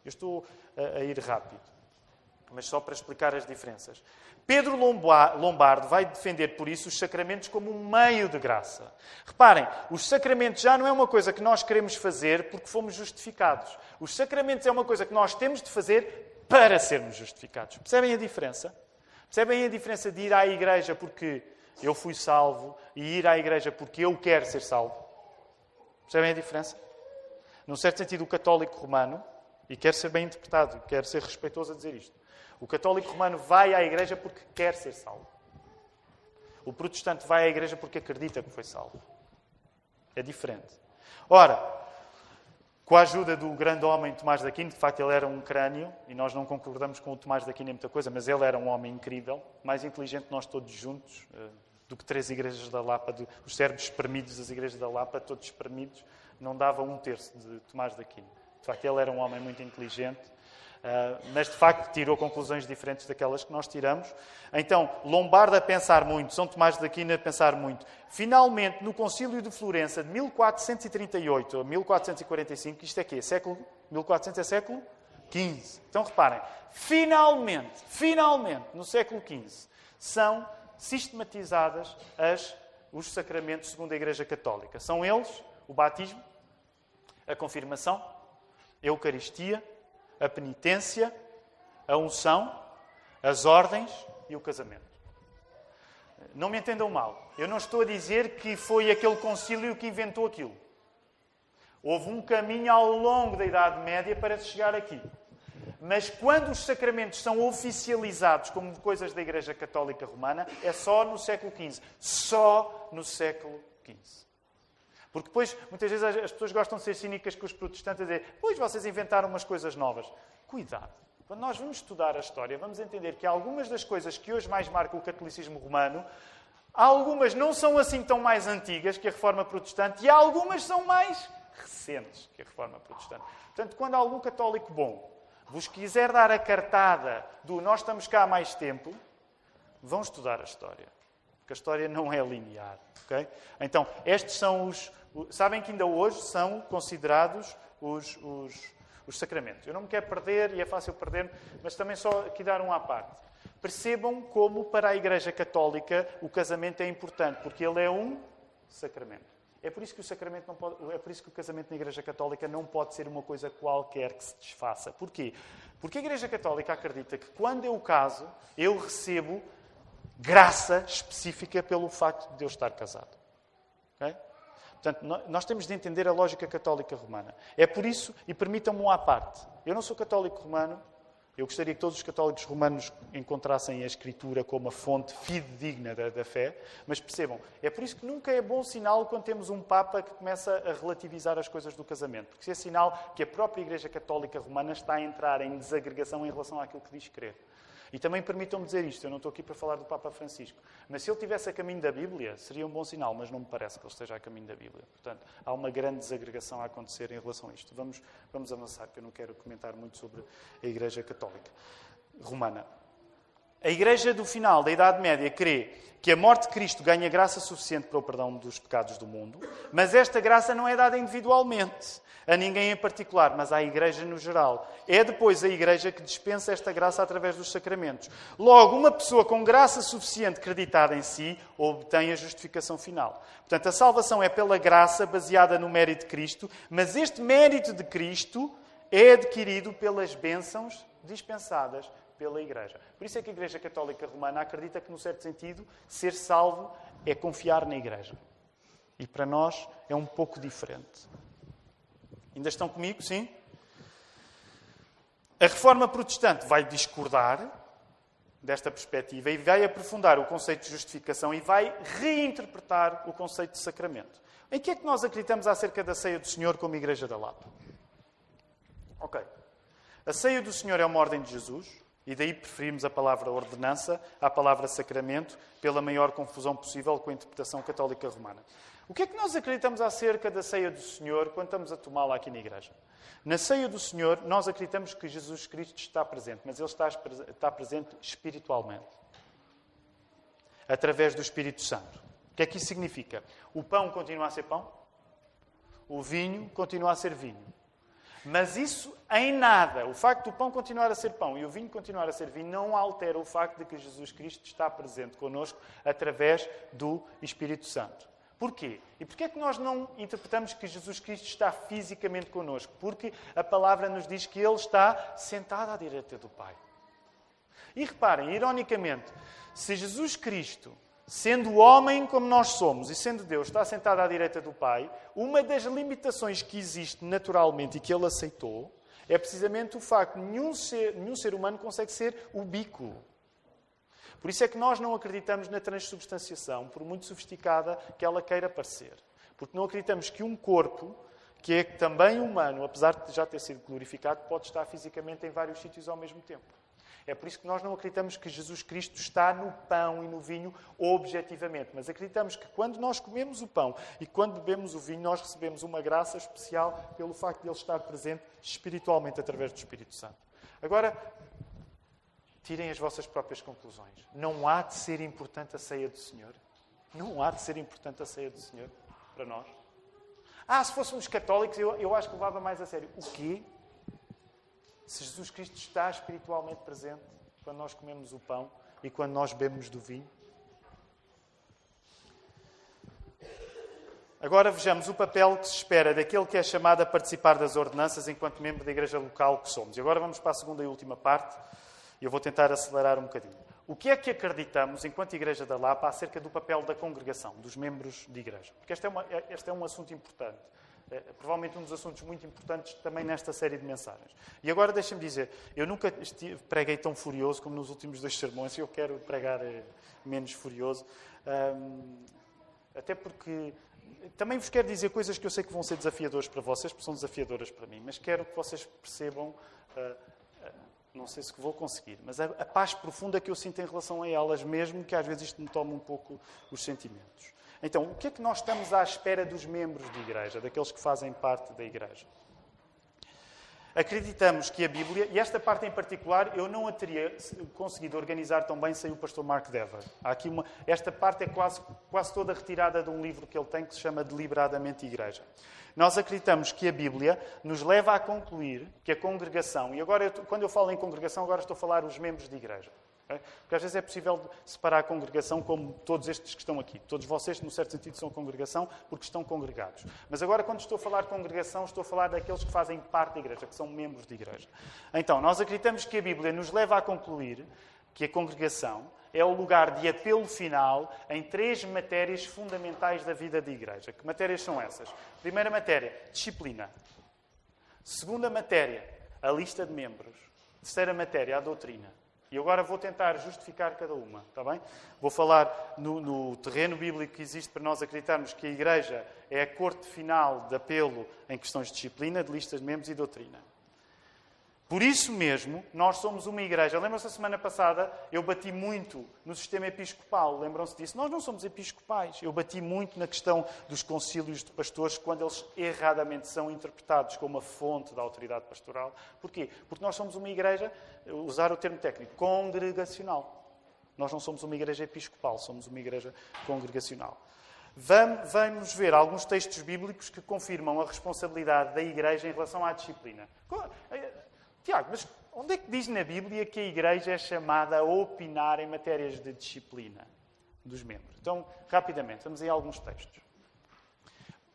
Eu estou a, a ir rápido, mas só para explicar as diferenças. Pedro Lombardo vai defender, por isso, os sacramentos como um meio de graça. Reparem, os sacramentos já não é uma coisa que nós queremos fazer porque fomos justificados. Os sacramentos é uma coisa que nós temos de fazer para sermos justificados. Percebem a diferença? Percebem a diferença de ir à igreja porque eu fui salvo e ir à igreja porque eu quero ser salvo? Percebem a diferença? Num certo sentido, o católico romano, e quer ser bem interpretado, quer ser respeitoso a dizer isto, o católico romano vai à igreja porque quer ser salvo. O protestante vai à igreja porque acredita que foi salvo. É diferente. Ora, com a ajuda do grande homem Tomás de Aquino, de facto ele era um crânio, e nós não concordamos com o Tomás de Aquino em muita coisa, mas ele era um homem incrível, mais inteligente nós todos juntos, eh, do que três igrejas da Lapa, os cérebros espremidos das igrejas da Lapa, todos espremidos, não dava um terço de Tomás de Aquino. De facto, ele era um homem muito inteligente, mas de facto tirou conclusões diferentes daquelas que nós tiramos. Então, Lombardo a pensar muito, São Tomás de Aquino a pensar muito. Finalmente, no Concílio de Florença de 1438 a 1445, isto é quê? Século, 1400 é século XV. Então reparem, finalmente, finalmente, no século XV, são sistematizadas as, os sacramentos segundo a Igreja Católica. São eles o batismo, a confirmação, a Eucaristia, a penitência, a unção, as ordens e o casamento. Não me entendam mal. Eu não estou a dizer que foi aquele concílio que inventou aquilo. Houve um caminho ao longo da Idade Média para se chegar aqui. Mas quando os sacramentos são oficializados como coisas da Igreja Católica Romana, é só no século XV. Só no século XV. Porque depois, muitas vezes, as pessoas gostam de ser cínicas com os protestantes a dizer pois vocês inventaram umas coisas novas. Cuidado. Quando nós vamos estudar a história, vamos entender que algumas das coisas que hoje mais marcam o catolicismo romano, algumas não são assim tão mais antigas que a reforma protestante e algumas são mais recentes que a reforma protestante. Portanto, quando algum católico bom vos quiser dar a cartada do nós estamos cá há mais tempo, vão estudar a história. Porque a história não é linear. Okay? Então, estes são os, Sabem que ainda hoje são considerados os, os, os sacramentos. Eu não me quero perder, e é fácil perder, mas também só aqui dar um à parte. Percebam como para a Igreja Católica o casamento é importante, porque ele é um sacramento. É por isso que o sacramento não pode, é por isso que o casamento na Igreja Católica não pode ser uma coisa qualquer que se desfaça. Porquê? Porque a Igreja Católica acredita que quando eu caso, eu recebo graça específica pelo facto de eu estar casado. Okay? Portanto, nós temos de entender a lógica católica romana. É por isso, e permitam-me um à parte, eu não sou católico romano, eu gostaria que todos os católicos romanos encontrassem a Escritura como a fonte fidedigna da, da, fé, mas percebam, é por isso que nunca é bom sinal quando temos um Papa que começa a relativizar as coisas do casamento, porque isso é sinal que a própria Igreja Católica Romana está a entrar em desagregação em relação àquilo que diz crer. E também permitam-me dizer isto, eu não estou aqui para falar do Papa Francisco, mas se ele tivesse a caminho da Bíblia, seria um bom sinal, mas não me parece que ele esteja a caminho da Bíblia. Portanto, há uma grande desagregação a acontecer em relação a isto. Vamos, vamos avançar, porque eu não quero comentar muito sobre a Igreja Católica Romana. A igreja do final da Idade Média crê que a morte de Cristo ganha graça suficiente para o perdão dos pecados do mundo, mas esta graça não é dada individualmente, a ninguém em particular, mas à igreja no geral. É depois a igreja que dispensa esta graça através dos sacramentos. Logo, uma pessoa com graça suficiente creditada em si obtém a justificação final. Portanto, a salvação é pela graça baseada no mérito de Cristo, mas este mérito de Cristo é adquirido pelas bênçãos dispensadas pela Igreja. Por isso é que a Igreja Católica Romana acredita que, no certo sentido, ser salvo é confiar na Igreja. E para nós é um pouco diferente. Ainda estão comigo? Sim? A reforma protestante vai discordar desta perspectiva e vai aprofundar o conceito de justificação e vai reinterpretar o conceito de sacramento. Em que é que nós acreditamos acerca da ceia do Senhor como Igreja da Lapa? Ok. A ceia do Senhor é uma ordem de Jesus. E daí preferimos a palavra ordenança à palavra sacramento, pela maior confusão possível com a interpretação católica romana. O que é que nós acreditamos acerca da ceia do Senhor quando estamos a tomá-la aqui na igreja? Na ceia do Senhor, nós acreditamos que Jesus Cristo está presente, mas ele está, está presente espiritualmente através do Espírito Santo. O que é que isso significa? O pão continua a ser pão, o vinho continua a ser vinho. Mas isso em nada, o facto do pão continuar a ser pão e o vinho continuar a ser vinho, não altera o facto de que Jesus Cristo está presente connosco através do Espírito Santo. Porquê? E porquê é que nós não interpretamos que Jesus Cristo está fisicamente connosco? Porque a palavra nos diz que Ele está sentado à direita do Pai. E reparem, ironicamente, se Jesus Cristo sendo homem como nós somos e sendo Deus, está sentado à direita do Pai, uma das limitações que existe naturalmente e que ele aceitou é precisamente o facto de nenhum ser, nenhum ser humano consegue ser o bico. Por isso é que nós não acreditamos na transubstanciação, por muito sofisticada que ela queira parecer. Porque não acreditamos que um corpo, que é também humano, apesar de já ter sido glorificado, pode estar fisicamente em vários sítios ao mesmo tempo. É por isso que nós não acreditamos que Jesus Cristo está no pão e no vinho objetivamente, mas acreditamos que quando nós comemos o pão e quando bebemos o vinho, nós recebemos uma graça especial pelo facto de ele estar presente espiritualmente através do Espírito Santo. Agora, tirem as vossas próprias conclusões. Não há de ser importante a ceia do Senhor? Não há de ser importante a ceia do Senhor para nós? Ah, se fôssemos católicos, eu, eu acho que levava mais a sério. O quê? Se Jesus Cristo está espiritualmente presente quando nós comemos o pão e quando nós bebemos do vinho? Agora vejamos o papel que se espera daquele que é chamado a participar das ordenanças enquanto membro da igreja local que somos. E agora vamos para a segunda e última parte e eu vou tentar acelerar um bocadinho. O que é que acreditamos, enquanto Igreja da Lapa, acerca do papel da congregação, dos membros de igreja? Porque este é, uma, este é um assunto importante. É, provavelmente um dos assuntos muito importantes também nesta série de mensagens. E agora deixem-me dizer, eu nunca estive, preguei tão furioso como nos últimos dois sermões, eu quero pregar eh, menos furioso, um, até porque também vos quero dizer coisas que eu sei que vão ser desafiadoras para vocês, porque são desafiadoras para mim, mas quero que vocês percebam, uh, não sei se vou conseguir, mas a, a paz profunda que eu sinto em relação a elas, mesmo que às vezes isto me tome um pouco os sentimentos. Então, o que é que nós estamos à espera dos membros de igreja, daqueles que fazem parte da igreja? Acreditamos que a Bíblia, e esta parte em particular, eu não a teria conseguido organizar tão bem sem o pastor Mark Dever. Há aqui uma, esta parte é quase, quase toda retirada de um livro que ele tem que se chama Deliberadamente Igreja. Nós acreditamos que a Bíblia nos leva a concluir que a congregação, e agora, quando eu falo em congregação, agora estou a falar os membros de igreja. Porque às vezes é possível separar a congregação como todos estes que estão aqui. Todos vocês, no certo sentido, são congregação porque estão congregados. Mas agora, quando estou a falar congregação, estou a falar daqueles que fazem parte da igreja, que são membros de igreja. Então, nós acreditamos que a Bíblia nos leva a concluir que a congregação é o lugar de apelo final em três matérias fundamentais da vida da igreja. Que matérias são essas? Primeira matéria, disciplina. Segunda matéria, a lista de membros. Terceira matéria, a doutrina. E agora vou tentar justificar cada uma, está bem? Vou falar no, no, terreno bíblico que existe para nós acreditarmos que a Igreja é a corte final de apelo em questões de disciplina, de listas de membros e doutrina. Por isso mesmo, nós somos uma igreja. Lembram-se, a semana passada eu bati muito no sistema episcopal. Lembram-se disso? Nós não somos episcopais. Eu bati muito na questão dos concílios de pastores quando eles erradamente são interpretados como a fonte da autoridade pastoral. Porquê? Porque nós somos uma igreja, usar o termo técnico, congregacional. Nós não somos uma igreja episcopal, somos uma igreja congregacional. Vamos ver alguns textos bíblicos que confirmam a responsabilidade da igreja em relação à disciplina. Eh, Tiago, mas onde é que diz na Bíblia que a igreja é chamada a opinar em matérias de disciplina dos membros? Então, rapidamente, vamos em alguns textos.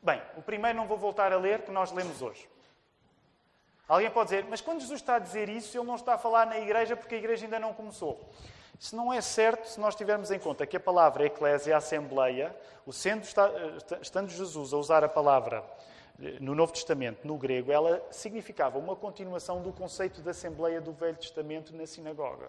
Bem, o primeiro não vou voltar a ler, que nós lemos hoje. Alguém pode dizer, mas quando Jesus está a dizer isso, ele não está a falar na igreja porque a igreja ainda não começou. Isso não é certo se nós tivermos em conta que a palavra eclésia, assembleia, o centro está, estando Jesus a usar a palavra eh, no Novo Testamento, no grego, ela significava uma continuação do conceito da assembleia do Velho Testamento na sinagoga.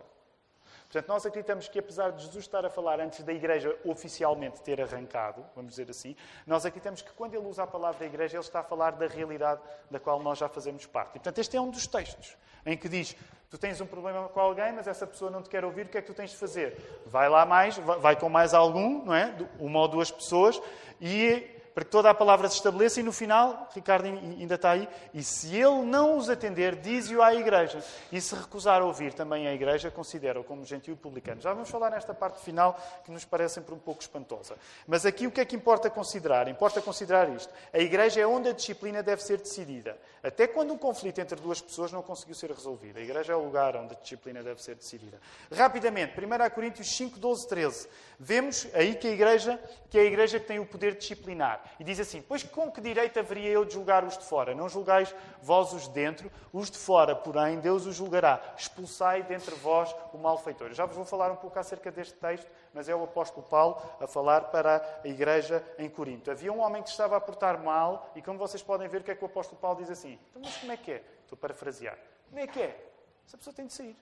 Portanto, nós acreditamos que, apesar de Jesus estar a falar antes da igreja oficialmente ter arrancado, vamos dizer assim, nós acreditamos que quando ele usa a palavra igreja, ele está a falar da realidade da qual nós já fazemos parte. E, portanto, este é um dos textos em que diz: tu tens um problema com alguém, mas essa pessoa não te quer ouvir, o que é que tu tens de fazer? Vai lá mais, vai com mais algum, não é? Uma ou duas pessoas, e para que toda a palavra se estabeleça e no final, Ricardo ainda está aí, e se ele não os atender, diz-o à igreja. E se recusar a ouvir também a igreja, considera-o como gentil publicano. Já vamos falar nesta parte final que nos parece sempre um pouco espantosa. Mas aqui o que é que importa considerar? Importa considerar isto. A igreja é onde a disciplina deve ser decidida. Até quando um conflito entre duas pessoas não conseguiu ser resolvido. A igreja é o lugar onde a disciplina deve ser decidida. Rapidamente, 1 Coríntios 5, 12, 13. Vemos aí que a igreja, que é a igreja que tem o poder disciplinar. E diz assim: Pois com que direito haveria eu de julgar os de fora? Não julgais vós os de dentro, os de fora, porém, Deus os julgará. Expulsai dentre vós o malfeitor. Já vos vou falar um pouco acerca deste texto, mas é o apóstolo Paulo a falar para a igreja em Corinto. Havia um homem que estava a portar mal, e como vocês podem ver, o que é que o apóstolo Paulo diz assim? Então, mas como é que é? Estou a parafrasear. Como é que é? Essa pessoa tem de sair.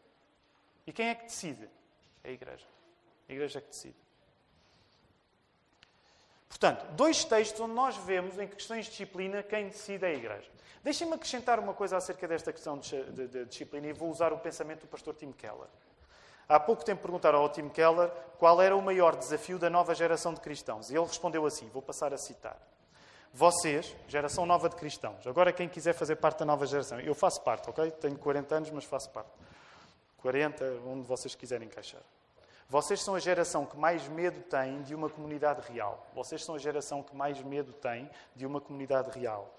E quem é que decide? É a igreja. A igreja é que decide. Portanto, dois textos onde nós vemos em questões de disciplina quem decide é a Igreja. Deixem-me acrescentar uma coisa acerca desta questão de, de, de, disciplina e vou usar o pensamento do pastor Tim Keller. Há pouco tempo perguntaram ao Tim Keller qual era o maior desafio da nova geração de cristãos. E ele respondeu assim: vou passar a citar. Vocês, geração nova de cristãos, agora quem quiser fazer parte da nova geração, eu faço parte, ok? Tenho 40 anos, mas faço parte. 40, onde vocês quiserem encaixar. Vocês são a geração que mais medo tem de uma comunidade real. Vocês são a geração que mais medo tem de uma comunidade real.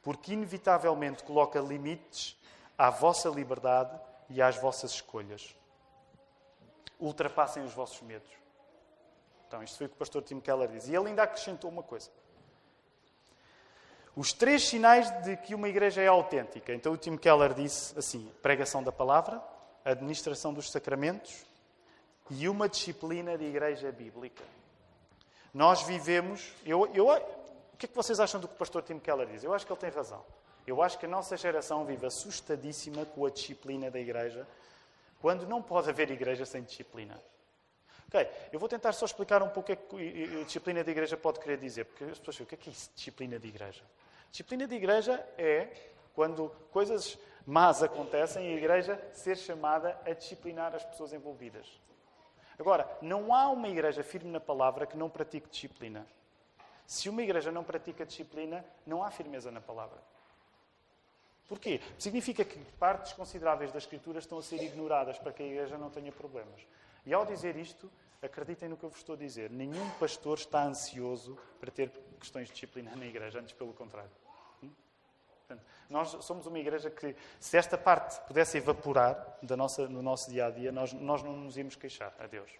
Porque, inevitavelmente, coloca limites à vossa liberdade e às vossas escolhas. Ultrapassem os vossos medos. Então, isto foi o que o pastor Tim Keller diz. E ele ainda acrescentou uma coisa. Os três sinais de que uma igreja é autêntica. Então, o Tim Keller disse assim: pregação da palavra, administração dos sacramentos e uma disciplina de igreja bíblica. Nós vivemos. Eu, eu, o que é que vocês acham do que o pastor Tim Keller diz? Eu acho que ele tem razão. Eu acho que a nossa geração vive assustadíssima com a disciplina da igreja, quando não pode haver igreja sem disciplina. Ok, eu vou tentar só explicar um pouco o que a disciplina da igreja pode querer dizer, porque as pessoas dizem, o que é, que é isso, disciplina de igreja? Disciplina de igreja é quando coisas más acontecem e a igreja ser chamada a disciplinar as pessoas envolvidas. Agora, não há uma igreja firme na palavra que não pratique disciplina. Se uma igreja não pratica disciplina, não há firmeza na palavra. Porquê? Significa que partes consideráveis das Escrituras estão a ser ignoradas para que a igreja não tenha problemas. E ao dizer isto, acreditem no que eu vos estou a dizer. Nenhum pastor está ansioso para ter questões de disciplina na igreja, antes pelo contrário. Portanto, nós somos uma igreja que, se esta parte pudesse evaporar da nossa, no nosso dia a dia, nós, nós não nos íamos queixar a Deus.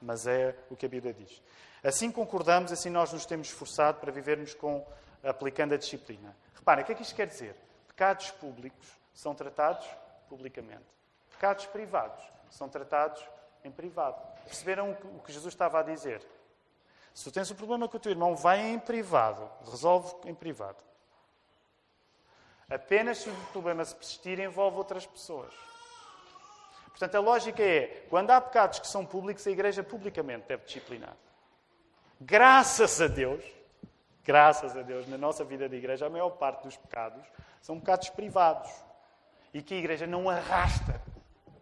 Mas é o que a Bíblia diz. Assim concordamos, assim nós nos temos esforçado para vivermos com, aplicando a disciplina. Reparem, o que é que isto quer dizer? Pecados públicos são tratados publicamente. Pecados privados são tratados em privado. Perceberam o que Jesus estava a dizer? Se tu tens um problema com o teu irmão, vai em privado. Resolve em privado. Apenas se o problema se persistir envolve outras pessoas. Portanto, a lógica é: quando há pecados que são públicos, a Igreja publicamente deve disciplinar. Graças a Deus, graças a Deus, na nossa vida de Igreja, a maior parte dos pecados são pecados privados e que a Igreja não arrasta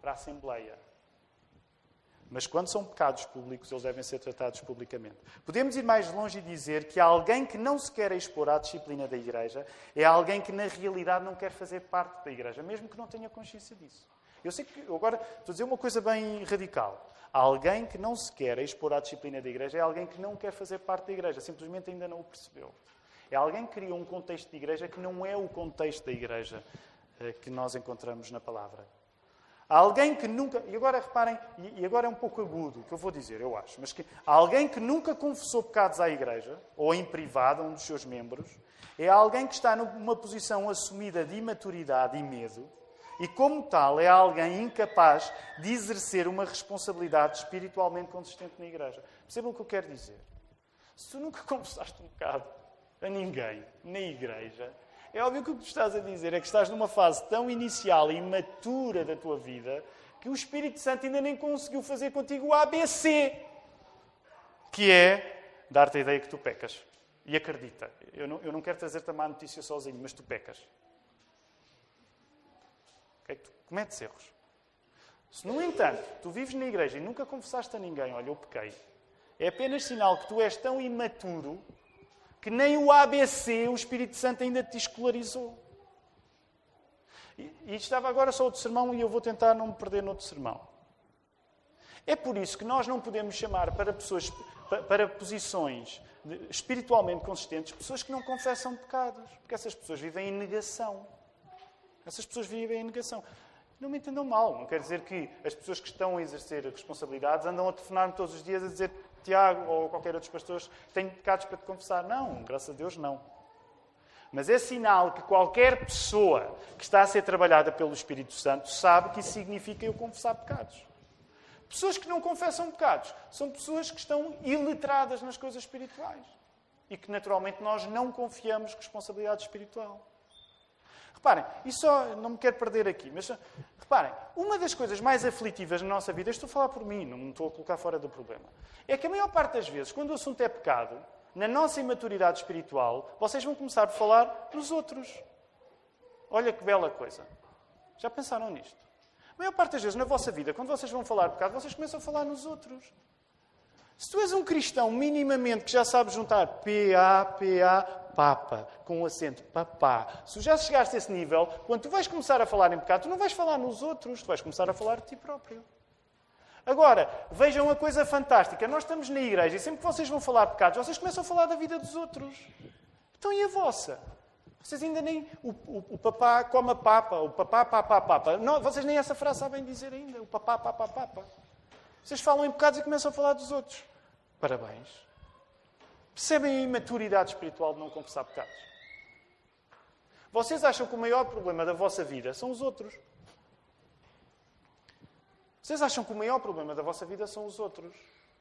para a Assembleia. Mas quando são pecados públicos, eles devem ser tratados publicamente. Podemos ir mais longe e dizer que alguém que não se quer expor à disciplina da Igreja é alguém que, na realidade, não quer fazer parte da Igreja, mesmo que não tenha consciência disso. Eu sei que agora estou a dizer uma coisa bem radical. Alguém que não se quer expor à disciplina da igreja é alguém que não quer fazer parte da igreja, simplesmente ainda não o percebeu. É alguém que cria um contexto de igreja que não é o contexto da igreja eh, que nós encontramos na palavra. Alguém que nunca. E agora reparem, e agora é um pouco agudo o que eu vou dizer, eu acho, mas que alguém que nunca confessou pecados à igreja, ou em privado, a um dos seus membros, é alguém que está numa posição assumida de imaturidade e medo, e como tal é alguém incapaz de exercer uma responsabilidade espiritualmente consistente na igreja. Percebam o que eu quero dizer? Se tu nunca <laughs> confessaste um pecado a ninguém na igreja, é óbvio que o que tu estás a dizer é que estás numa fase tão inicial e imatura da tua vida que o Espírito Santo ainda nem conseguiu fazer contigo o ABC, que é dar-te a ideia que tu pecas. E acredita, eu não, eu não quero trazer-te a má notícia sozinho, mas tu pecas. Okay? Tu cometes erros. Se, no entanto, tu vives na igreja e nunca confessaste a ninguém, olha, eu pequei, é apenas sinal que tu és tão imaturo que nem o ABC o Espírito Santo ainda te escolarizou. E, e estava agora só outro sermão e eu vou tentar não me perder no outro sermão. É por isso que nós não podemos chamar para pessoas, para posições espiritualmente consistentes, pessoas que não confessam pecados, porque essas pessoas vivem em negação. Essas pessoas vivem em negação. Não me entendam mal, não quer dizer que as pessoas que estão a exercer responsabilidades andam a telefonar-me todos os dias a dizer Tiago ou qualquer outro pastor tem pecados para te confessar. Não, graças a Deus não. Mas é sinal que qualquer pessoa que está a ser trabalhada pelo Espírito Santo sabe que isso significa eu confessar pecados. Pessoas que não confessam pecados são pessoas que estão iletradas nas coisas espirituais e que naturalmente nós não confiamos responsabilidade espiritual. Reparem, e só não me quero perder aqui, mas reparem, uma das coisas mais aflitivas na nossa vida, estou a falar por mim, não me estou a colocar fora do problema, é que a maior parte das vezes, quando o assunto é pecado, na nossa imaturidade espiritual, vocês vão começar a falar nos outros. Olha que bela coisa. Já pensaram nisto? A maior parte das vezes na vossa vida, quando vocês vão falar pecado, vocês começam a falar nos outros. Se tu és um cristão minimamente que já sabe juntar P-A-P-A, Papa, com o acento papá, se já chegaste a esse nível, quando tu vais começar a falar em pecado, tu não vais falar nos outros, tu vais começar a falar de ti próprio. Agora, vejam uma coisa fantástica. Nós estamos na igreja e sempre que vocês vão falar de pecados, vocês começam a falar da vida dos outros. Então e a vossa? Vocês ainda nem. O, o, o papá come a papa, o papá, papá, papa. Não, vocês nem essa frase sabem dizer ainda. O papá, papá, papa. Vocês falam em pecados e começam a falar dos outros. Parabéns. Percebem a imaturidade espiritual de não confessar pecados? Vocês acham que o maior problema da vossa vida são os outros. Vocês acham que o maior problema da vossa vida são os outros.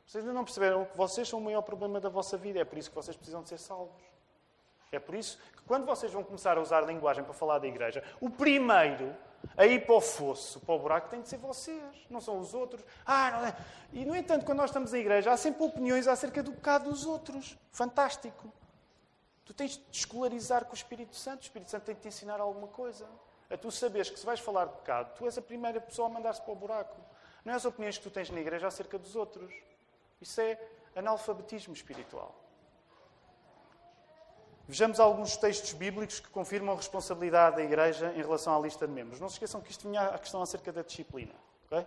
Vocês ainda não perceberam que vocês são o maior problema da vossa vida. É por isso que vocês precisam de ser salvos. É por isso que quando vocês vão começar a usar a linguagem para falar da igreja, o primeiro a ir para o fosso, para o buraco, tem de ser vocês, não são os outros. Ah, não é. E, no entanto, quando nós estamos na igreja, há sempre opiniões acerca do pecado dos outros. Fantástico. Tu tens de escolarizar com o Espírito Santo. O Espírito Santo tem de te ensinar alguma coisa. A tu saberes que se vais falar de pecado, tu és a primeira pessoa a mandar-se para o buraco. Não é as opiniões que tu tens na igreja acerca dos outros. Isso é analfabetismo espiritual. Vejamos alguns textos bíblicos que confirmam a responsabilidade da Igreja em relação à lista de membros. Não se esqueçam que isto vinha a questão acerca da disciplina. Okay?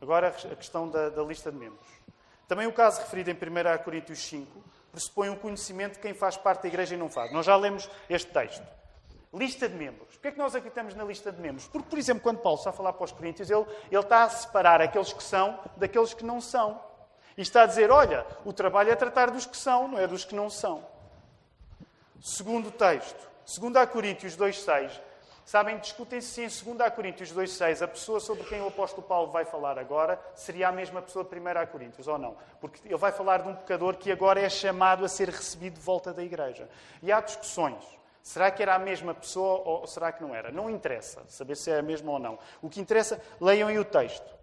Agora a questão da, da, lista de membros. Também o caso referido em 1 Coríntios 5 pressupõe um conhecimento de quem faz parte da Igreja e não faz. Nós já lemos este texto. Lista de membros. Porquê é que nós acreditamos na lista de membros? Porque, por exemplo, quando Paulo está a falar para os Coríntios, ele, ele está a separar aqueles que são daqueles que não são. E está a dizer: olha, o trabalho é tratar dos que são, não é dos que não são. Segundo texto, 2 Coríntios 2,6. Sabem, discutem-se se em 2 Coríntios 2,6 a pessoa sobre quem o apóstolo Paulo vai falar agora seria a mesma pessoa de 1 Coríntios ou não. Porque ele vai falar de um pecador que agora é chamado a ser recebido de volta da igreja. E há discussões. Será que era a mesma pessoa ou será que não era? Não interessa saber se é a mesma ou não. O que interessa, leiam aí o texto.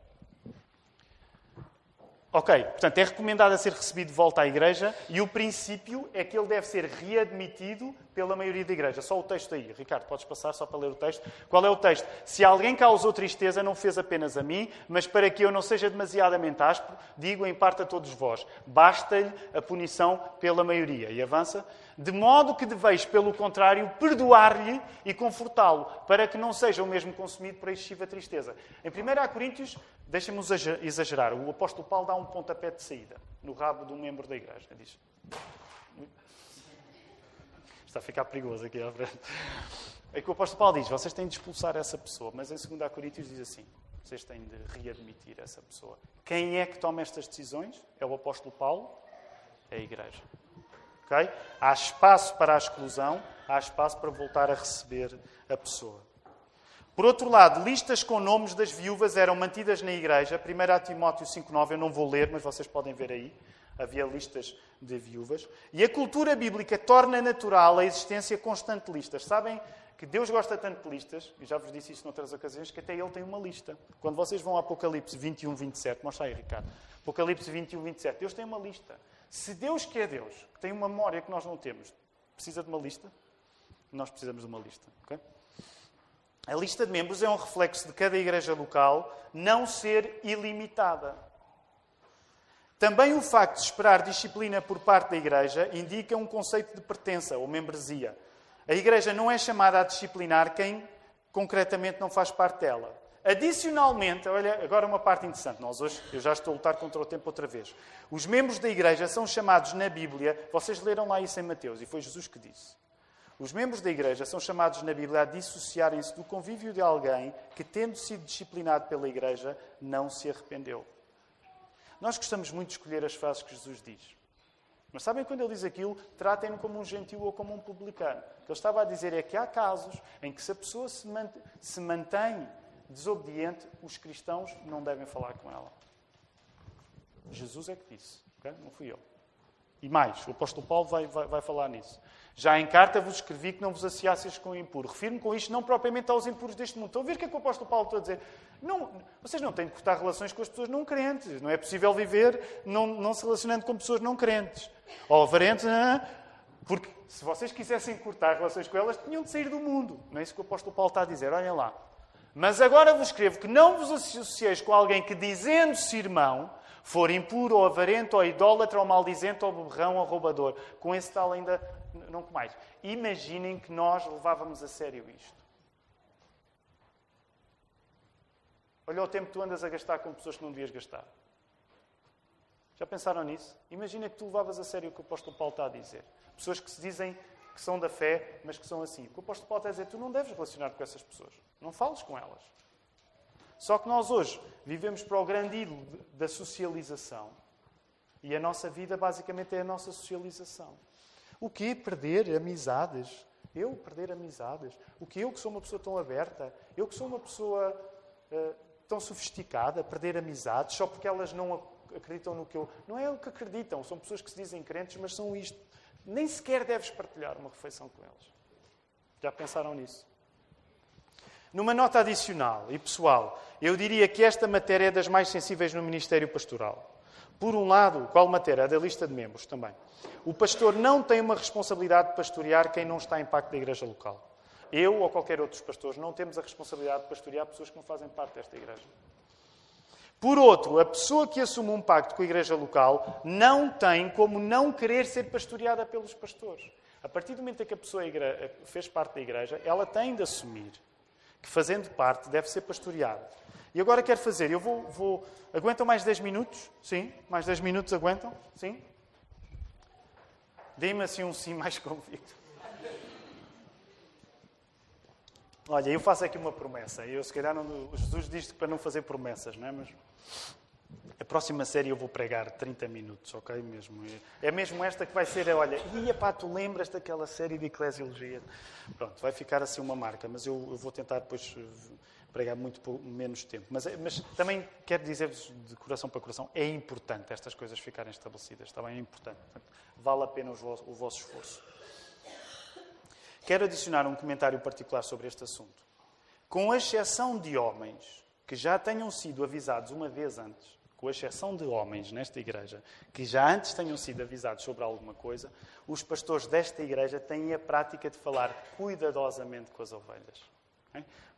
Ok, portanto, é recomendado a ser recebido de volta à igreja e o princípio é que ele deve ser readmitido pela maioria da igreja. Só o texto aí. Ricardo, podes passar só para ler o texto? Qual é o texto? Se alguém causou tristeza, não fez apenas a mim, mas para que eu não seja demasiadamente áspero, digo em parte a todos vós: basta-lhe a punição pela maioria. E avança. De modo que deveis, pelo contrário, perdoar-lhe e confortá-lo, para que não seja o mesmo consumido por excessiva tristeza. Em 1 Coríntios, deixem-me exagerar, o apóstolo Paulo dá um pontapé de saída no rabo de um membro da igreja. Diz. Está a ficar perigoso aqui à frente. É que o apóstolo Paulo diz: vocês têm de expulsar essa pessoa, mas em 2 Coríntios diz assim: vocês têm de readmitir essa pessoa. Quem é que toma estas decisões? É o apóstolo Paulo? É a igreja. Okay? Há espaço para a exclusão, há espaço para voltar a receber a pessoa. Por outro lado, listas com nomes das viúvas eram mantidas na igreja. 1 Timóteo 5,9, eu não vou ler, mas vocês podem ver aí. Havia listas de viúvas. E a cultura bíblica torna natural a existência constante de listas. Sabem que Deus gosta tanto de listas, e já vos disse isso noutras ocasiões, que até Ele tem uma lista. Quando vocês vão a Apocalipse 21, 27, mostra aí, Ricardo. Apocalipse 21, 27, Deus tem uma lista. Se Deus, que é Deus, que tem uma memória que nós não temos, precisa de uma lista, nós precisamos de uma lista. Okay? A lista de membros é um reflexo de cada igreja local não ser ilimitada. Também o facto de esperar disciplina por parte da igreja indica um conceito de pertença ou membresia. A igreja não é chamada a disciplinar quem concretamente não faz parte dela. Adicionalmente, olha, agora uma parte interessante. Nós hoje, eu já estou a lutar contra o tempo outra vez. Os membros da igreja são chamados na Bíblia, vocês leram lá isso em Mateus, e foi Jesus que disse. Os membros da igreja são chamados na Bíblia a dissociarem-se do convívio de alguém que, tendo sido disciplinado pela igreja, não se arrependeu. Nós gostamos muito de escolher as frases que Jesus diz. Mas sabem quando ele diz aquilo? Tratem-no como um gentil ou como um publicano. O que ele estava a dizer é que há casos em que se a pessoa se mantém desobediente, os cristãos não devem falar com ela. Jesus é que disse, okay? não fui eu. E mais, o apóstolo Paulo vai, vai, vai falar nisso. Já em carta vos escrevi que não vos associasseis com o impuro. Refiro-me com isto não propriamente aos impuros deste mundo. Estão a ver o que é que o apóstolo Paulo está a dizer? Não, vocês não têm de cortar relações com as pessoas não crentes. Não é possível viver não, não se relacionando com pessoas não crentes. Ou avarentes, porque se vocês quisessem cortar relações com elas, tinham de sair do mundo. Não é isso que o apóstolo Paulo está a dizer. Olhem lá. Mas agora vos escrevo que não vos associeis com alguém que, dizendo-se irmão, for impuro, ou avarento, ou idólatra, ou maldizente, ou beberrão, ou roubador. Com esse tal ainda não mais. Imaginem que nós levávamos a sério isto. Olha o tempo que tu andas a gastar com pessoas que não devias gastar. Já pensaram nisso? Imagina que tu levavas a sério o que o apóstolo Paulo está a dizer. Pessoas que se dizem que são da fé, mas que são assim. O que o apóstolo Paulo está a dizer, tu não deves relacionar com essas pessoas. Não fales com elas. Só que nós hoje vivemos para o grande ídolo da socialização. E a nossa vida basicamente é a nossa socialização. O que perder amizades? Eu perder amizades? O que eu que sou uma pessoa tão aberta? Eu que sou uma pessoa uh, tão sofisticada, perder amizades só porque elas não acreditam no que eu. Não é o que acreditam, são pessoas que se dizem crentes, mas são isto nem sequer deves partilhar uma refeição com eles. Já pensaram nisso? Numa nota adicional e pessoal, eu diria que esta matéria é das mais sensíveis no Ministério Pastoral. Por um lado, qual matéria? A da lista de membros também. O pastor não tem uma responsabilidade de pastorear quem não está em pacto da igreja local. Eu ou qualquer outro pastor não temos a responsabilidade de pastorear pessoas que não fazem parte desta igreja. Por outro, a pessoa que assume um pacto com a igreja local não tem como não querer ser pastoreada pelos pastores. A partir do momento em que a pessoa fez parte da igreja, ela tem de assumir que, fazendo parte, deve ser pastoreada. E agora quero fazer, eu vou, vou. Aguentam mais 10 minutos? Sim? Mais 10 minutos aguentam? Sim? Dê-me assim um sim mais <laughs> convicto. Olha, eu faço aqui uma promessa. Eu, se calhar, não, Jesus diz para não fazer promessas, não é? Mas a próxima série eu vou pregar 30 minutos, ok? Mesmo. É mesmo esta que vai ser, olha, ia pá, tu lembras daquela série de Eclesiologia? Pronto, vai ficar assim uma marca, mas eu, eu vou tentar depois eh, pregar muito menos tempo. Mas, eh, mas também quero dizer-vos de coração para coração, é importante estas coisas ficarem estabelecidas, bem? É importante. Vale a pena o vosso, o vosso esforço. Quero adicionar um comentário particular sobre este assunto. Com exceção de homens que já tenham sido avisados uma vez antes, com exceção de homens nesta igreja, que já antes tenham sido avisados sobre alguma coisa, os pastores desta igreja têm a prática de falar cuidadosamente com as ovelhas.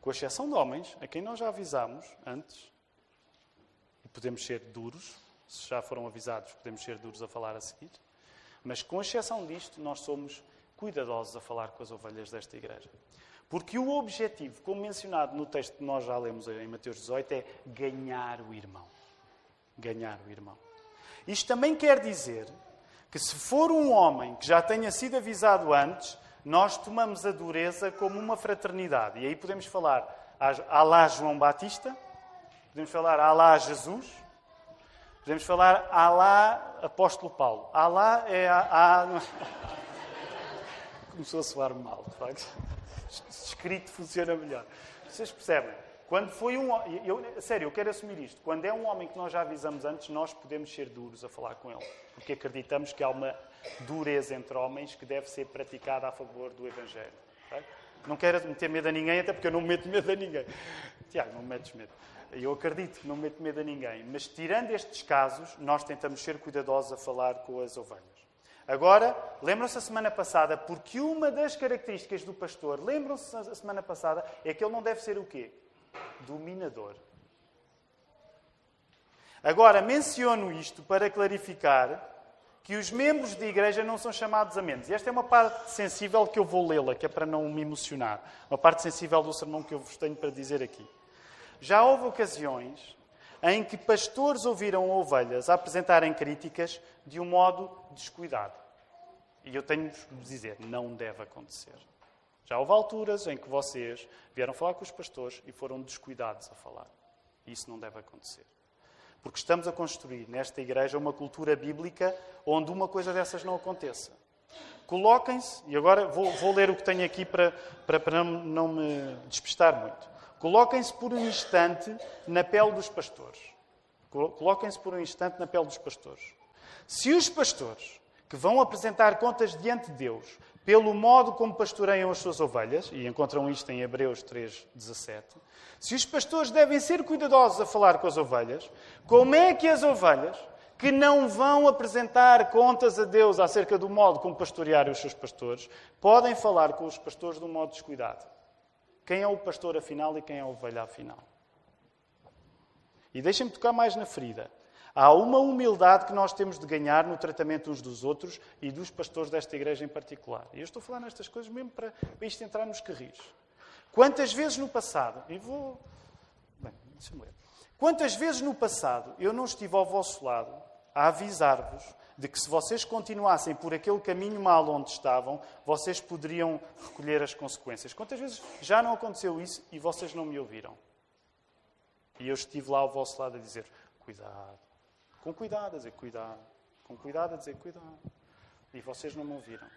Com exceção de homens, a quem nós já avisamos antes, e podemos ser duros, se já foram avisados, podemos ser duros a falar a seguir, mas com exceção disto, nós somos cuidadosos a falar com as ovelhas desta igreja. Porque o objetivo, como mencionado no texto que nós já lemos em Mateus 18, é ganhar o irmão. Ganhar o irmão. Isto também quer dizer que se for um homem que já tenha sido avisado antes, nós tomamos a dureza como uma fraternidade. E aí podemos falar Alá João Batista, podemos falar Alá Jesus, podemos falar Alá Apóstolo Paulo. Alá é a. a... Começou a soar mal, de facto. Escrito funciona melhor. Vocês percebem? Quando foi um. Eu, sério, eu quero assumir isto. Quando é um homem que nós já avisamos antes, nós podemos ser duros a falar com ele. Porque acreditamos que há uma dureza entre homens que deve ser praticada a favor do Evangelho. Não quero meter medo a ninguém, até porque eu não meto medo a ninguém. Tiago, não metes medo. Eu acredito que não meto medo a ninguém. Mas tirando estes casos, nós tentamos ser cuidadosos a falar com as ovelhas. Agora, lembram-se a semana passada, porque uma das características do pastor, lembram-se a semana passada, é que ele não deve ser o quê? Dominador. Agora, menciono isto para clarificar que os membros de igreja não são chamados a menos. E esta é uma parte sensível que eu vou lê-la, que é para não me emocionar. Uma parte sensível do sermão que eu vos tenho para dizer aqui. Já houve ocasiões em que pastores ouviram ovelhas apresentarem críticas de um modo descuidado. E eu tenho de dizer, não deve acontecer. Já houve alturas em que vocês vieram falar com os pastores e foram descuidados a falar. Isso não deve acontecer. Porque estamos a construir nesta igreja uma cultura bíblica onde uma coisa dessas não aconteça. Coloquem-se, e agora vou, vou, ler o que tenho aqui para, para, para não, não me despistar muito. Coloquem-se por um instante na pele dos pastores. Coloquem-se por um instante na pele dos pastores. Se os pastores que vão apresentar contas diante de Deus pelo modo como pastoreiam as suas ovelhas, e encontram isto em Hebreus 3,17, se os pastores devem ser cuidadosos a falar com as ovelhas, como é que as ovelhas, que não vão apresentar contas a Deus acerca do modo como pastorearem os seus pastores, podem falar com os pastores de um modo descuidado? Quem é o pastor afinal e quem é a ovelha afinal? E deixem-me tocar mais na ferida. Há uma humildade que nós temos de ganhar no tratamento uns dos outros e dos pastores desta igreja em particular. E eu estou a falar nestas coisas mesmo para, para isto entrar nos carris. Quantas vezes no passado, e vou. Bem, deixa-me ler. Quantas vezes no passado eu não estive ao vosso lado a avisar-vos de que se vocês continuassem por aquele caminho mal onde estavam, vocês poderiam recolher as consequências. Quantas vezes já não aconteceu isso e vocês não me ouviram? E eu estive lá ao vosso lado a dizer: cuidado, com cuidado a dizer cuidado. Com cuidado a dizer cuidado. E vocês não me ouviram.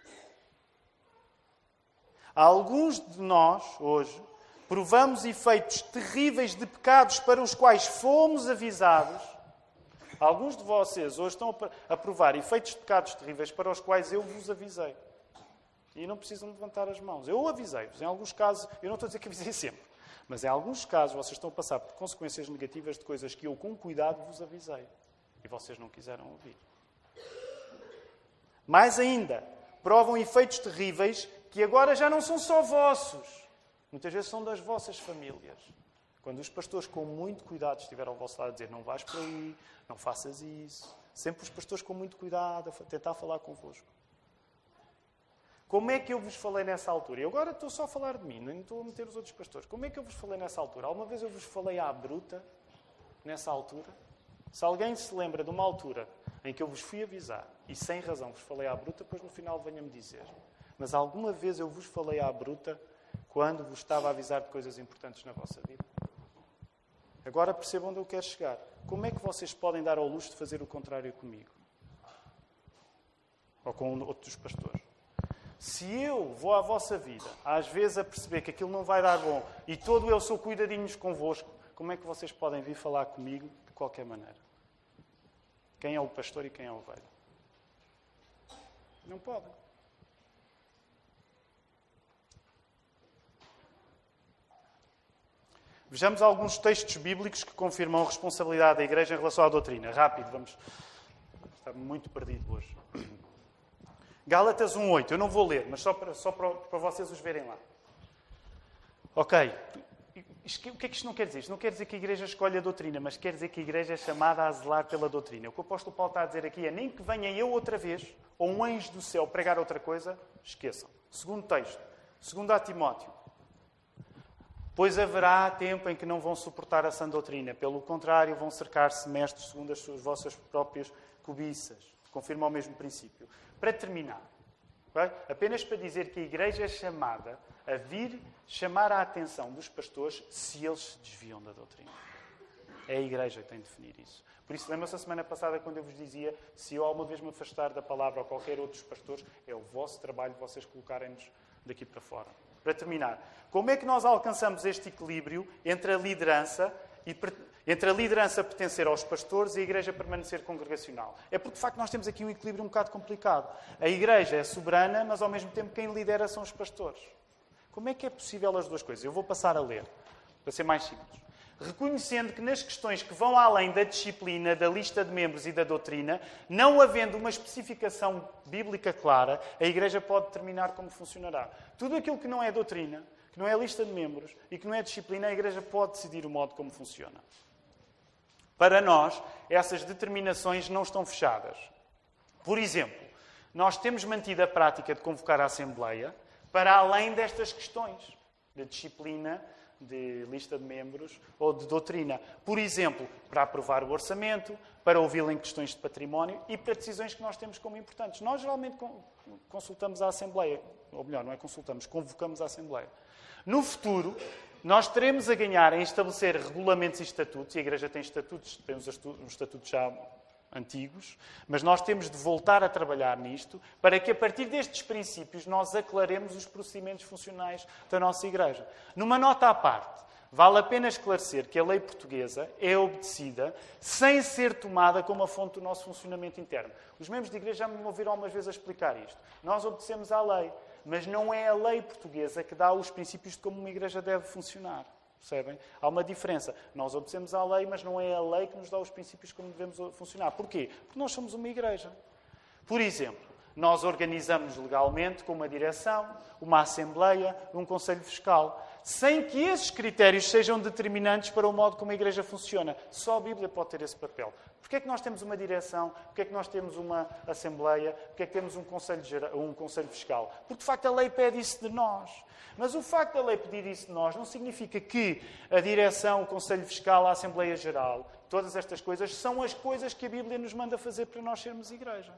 Alguns de nós, hoje, provamos efeitos terríveis de pecados para os quais fomos avisados. Alguns de vocês hoje estão a provar efeitos de pecados terríveis para os quais eu vos avisei. E não precisam levantar as mãos. Eu avisei-vos. Em alguns casos, eu não estou a dizer que avisei sempre, mas em alguns casos vocês estão a passar por consequências negativas de coisas que eu, com cuidado, vos avisei. E vocês não quiseram ouvir. Mais ainda, provam efeitos terríveis que agora já não são só vossos. Muitas vezes são das vossas famílias. Quando os pastores, com muito cuidado, estiveram ao vosso lado a dizer não vais por aí, não faças isso. Sempre os pastores com muito cuidado a tentar falar convosco. Como é que eu vos falei nessa altura? E agora estou só a falar de mim, não estou a meter os outros pastores. Como é que eu vos falei nessa altura? Alguma vez eu vos falei à bruta nessa altura? Se alguém se lembra de uma altura em que eu vos fui avisar e sem razão vos falei à bruta, depois no final venha-me dizer. Mas alguma vez eu vos falei à bruta quando vos estava a avisar de coisas importantes na vossa vida? Agora percebam onde eu quero chegar. Como é que vocês podem dar ao luxo de fazer o contrário comigo? Ou com outros pastores? Se eu vou à vossa vida, às vezes a perceber que aquilo não vai dar bom e todo eu sou cuidadinhos convosco, como é que vocês podem vir falar comigo qualquer maneira. Quem é o pastor e quem é a ovelha? Não podem. Vejamos alguns textos bíblicos que confirmam a responsabilidade da Igreja em relação à doutrina. Rápido, vamos. Está muito perdido hoje. Gálatas 1,8. Eu não vou ler, mas só para, só para, para vocês os verem lá. Ok. O que é que isto não quer dizer? Isto não quer dizer que a Igreja escolhe a doutrina, mas quer dizer que a Igreja é chamada a zelar pela doutrina. O que o apóstolo Paulo está a dizer aqui é nem que venha eu outra vez, ou um anjo do céu pregar outra coisa, esqueçam. Segundo texto. Segundo a Timóteo. Pois haverá tempo em que não vão suportar a sã doutrina. Pelo contrário, vão cercar-se mestres segundo as suas vossas próprias cobiças. Confirma o mesmo princípio. Para terminar, apenas para dizer que a Igreja é chamada a vir chamar a atenção dos pastores se eles se desviam da doutrina. É a Igreja que tem de definir isso. Por isso, lembra-se a semana passada quando eu vos dizia: se eu alguma vez me afastar da palavra ou qualquer outro dos pastores, é o vosso trabalho vocês colocarem-nos daqui para fora. Para terminar, como é que nós alcançamos este equilíbrio entre a liderança e entre a liderança pertencer aos pastores e a igreja permanecer congregacional. É porque, de facto, nós temos aqui um equilíbrio um bocado complicado. A igreja é soberana, mas, ao mesmo tempo, quem lidera são os pastores. Como é que é possível as duas coisas? Eu vou passar a ler, para ser mais simples. Reconhecendo que nas questões que vão além da disciplina, da lista de membros e da doutrina, não havendo uma especificação bíblica clara, a Igreja pode determinar como funcionará. Tudo aquilo que não é doutrina, que não é lista de membros e que não é disciplina, a Igreja pode decidir o modo como funciona. Para nós, essas determinações não estão fechadas. Por exemplo, nós temos mantido a prática de convocar a Assembleia para além destas questões de disciplina, de lista de membros ou de doutrina. Por exemplo, para aprovar o orçamento, para ouvi-lo em questões de património e para decisões que nós temos como importantes. Nós geralmente consultamos a Assembleia, ou melhor, não é consultamos, convocamos a Assembleia. No futuro, nós teremos a ganhar em estabelecer regulamentos e estatutos, e a Igreja tem estatutos, tem uns estatutos já antigos, mas nós temos de voltar a trabalhar nisto para que, a partir destes princípios, nós aclaremos os procedimentos funcionais da nossa Igreja. Numa nota à parte, vale a pena esclarecer que a lei portuguesa é obedecida sem ser tomada como a fonte do nosso funcionamento interno. Os membros de Igreja já me ouviram algumas vezes a explicar isto. Nós obedecemos à lei, mas não é a lei portuguesa que dá os princípios de como uma Igreja deve funcionar. Percebem? Há uma diferença. Nós obedecemos à lei, mas não é a lei que nos dá os princípios como devemos funcionar. Porquê? Porque nós somos uma igreja. Por exemplo, nós organizamos legalmente com uma direção, uma assembleia, um conselho fiscal, sem que esses critérios sejam determinantes para o modo como a igreja funciona. Só a Bíblia pode ter esse papel. Porquê é que nós temos uma direção? Porquê é que nós temos uma assembleia? Porquê é que temos um conselho, um conselho fiscal? Porque, de facto, a lei pede isso de nós. Mas o facto da lei pedir isso de nós não significa que a direção, o Conselho Fiscal, a Assembleia Geral, todas estas coisas, são as coisas que a Bíblia nos manda fazer para nós sermos igreja.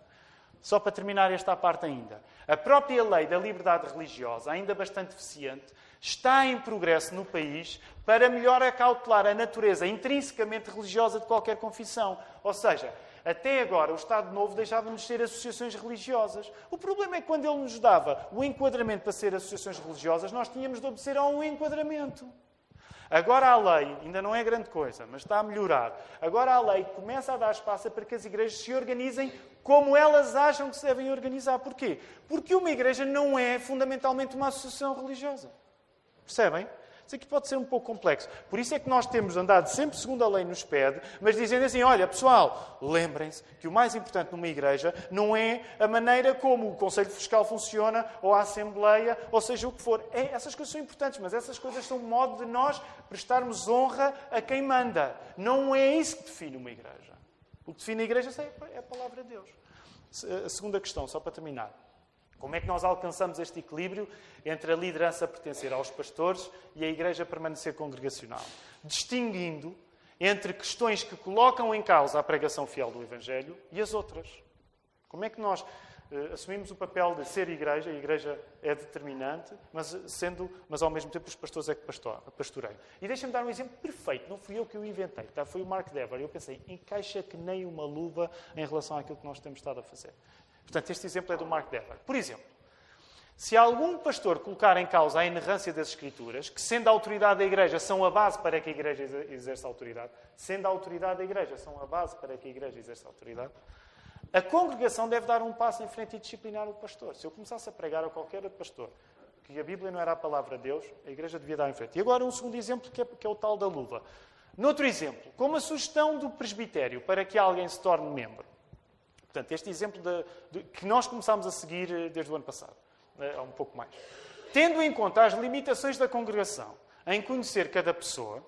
Só para terminar esta parte ainda. A própria lei da liberdade religiosa, ainda bastante deficiente, está em progresso no país para melhor acautelar a natureza intrinsecamente religiosa de qualquer confissão. Ou seja, até agora, o Estado Novo deixava-nos ser associações religiosas. O problema é que quando ele nos dava o enquadramento para ser associações religiosas, nós tínhamos de obedecer a um enquadramento. Agora a lei, ainda não é grande coisa, mas está a melhorar. Agora a lei começa a dar espaço para que as igrejas se organizem como elas acham que se devem organizar. Porquê? Porque uma igreja não é fundamentalmente uma associação religiosa. Percebem? Isso aqui pode ser um pouco complexo. Por isso é que nós temos andado sempre segundo a lei nos pede, mas dizendo assim: olha, pessoal, lembrem-se que o mais importante numa igreja não é a maneira como o Conselho Fiscal funciona, ou a Assembleia, ou seja o que for. É, essas coisas são importantes, mas essas coisas são um modo de nós prestarmos honra a quem manda. Não é isso que define uma igreja. O que define a igreja é a palavra de Deus. A segunda questão, só para terminar. Como é que nós alcançamos este equilíbrio entre a liderança pertencer aos pastores e a igreja permanecer congregacional? Distinguindo entre questões que colocam em causa a pregação fiel do Evangelho e as outras. Como é que nós uh, assumimos o papel de ser igreja, a igreja é determinante, mas, sendo, mas ao mesmo tempo os pastores é que pastoreiam. E deixem-me dar um exemplo perfeito, não fui eu que o inventei, tá? foi o Mark Dever. Eu pensei, encaixa que nem uma luva em relação àquilo que nós temos estado a fazer. Portanto, este exemplo é do Mark Dever. Por exemplo, se algum pastor colocar em causa a inerrância das Escrituras, que sendo a autoridade da Igreja são a base para que a Igreja exerça autoridade, sendo a autoridade da Igreja são a base para que a Igreja exerça autoridade, a congregação deve dar um passo em frente e disciplinar o pastor. Se eu começasse a pregar a qualquer pastor que a Bíblia não era a palavra de Deus, a igreja devia dar em frente. E agora um segundo exemplo, que é, que é o tal da luva. Noutro exemplo, como a sugestão do presbitério para que alguém se torne membro. Portanto, este exemplo de, de, que nós começámos a seguir eh, desde o ano passado, eh, há um pouco mais. Tendo em conta as limitações da congregação em conhecer cada pessoa,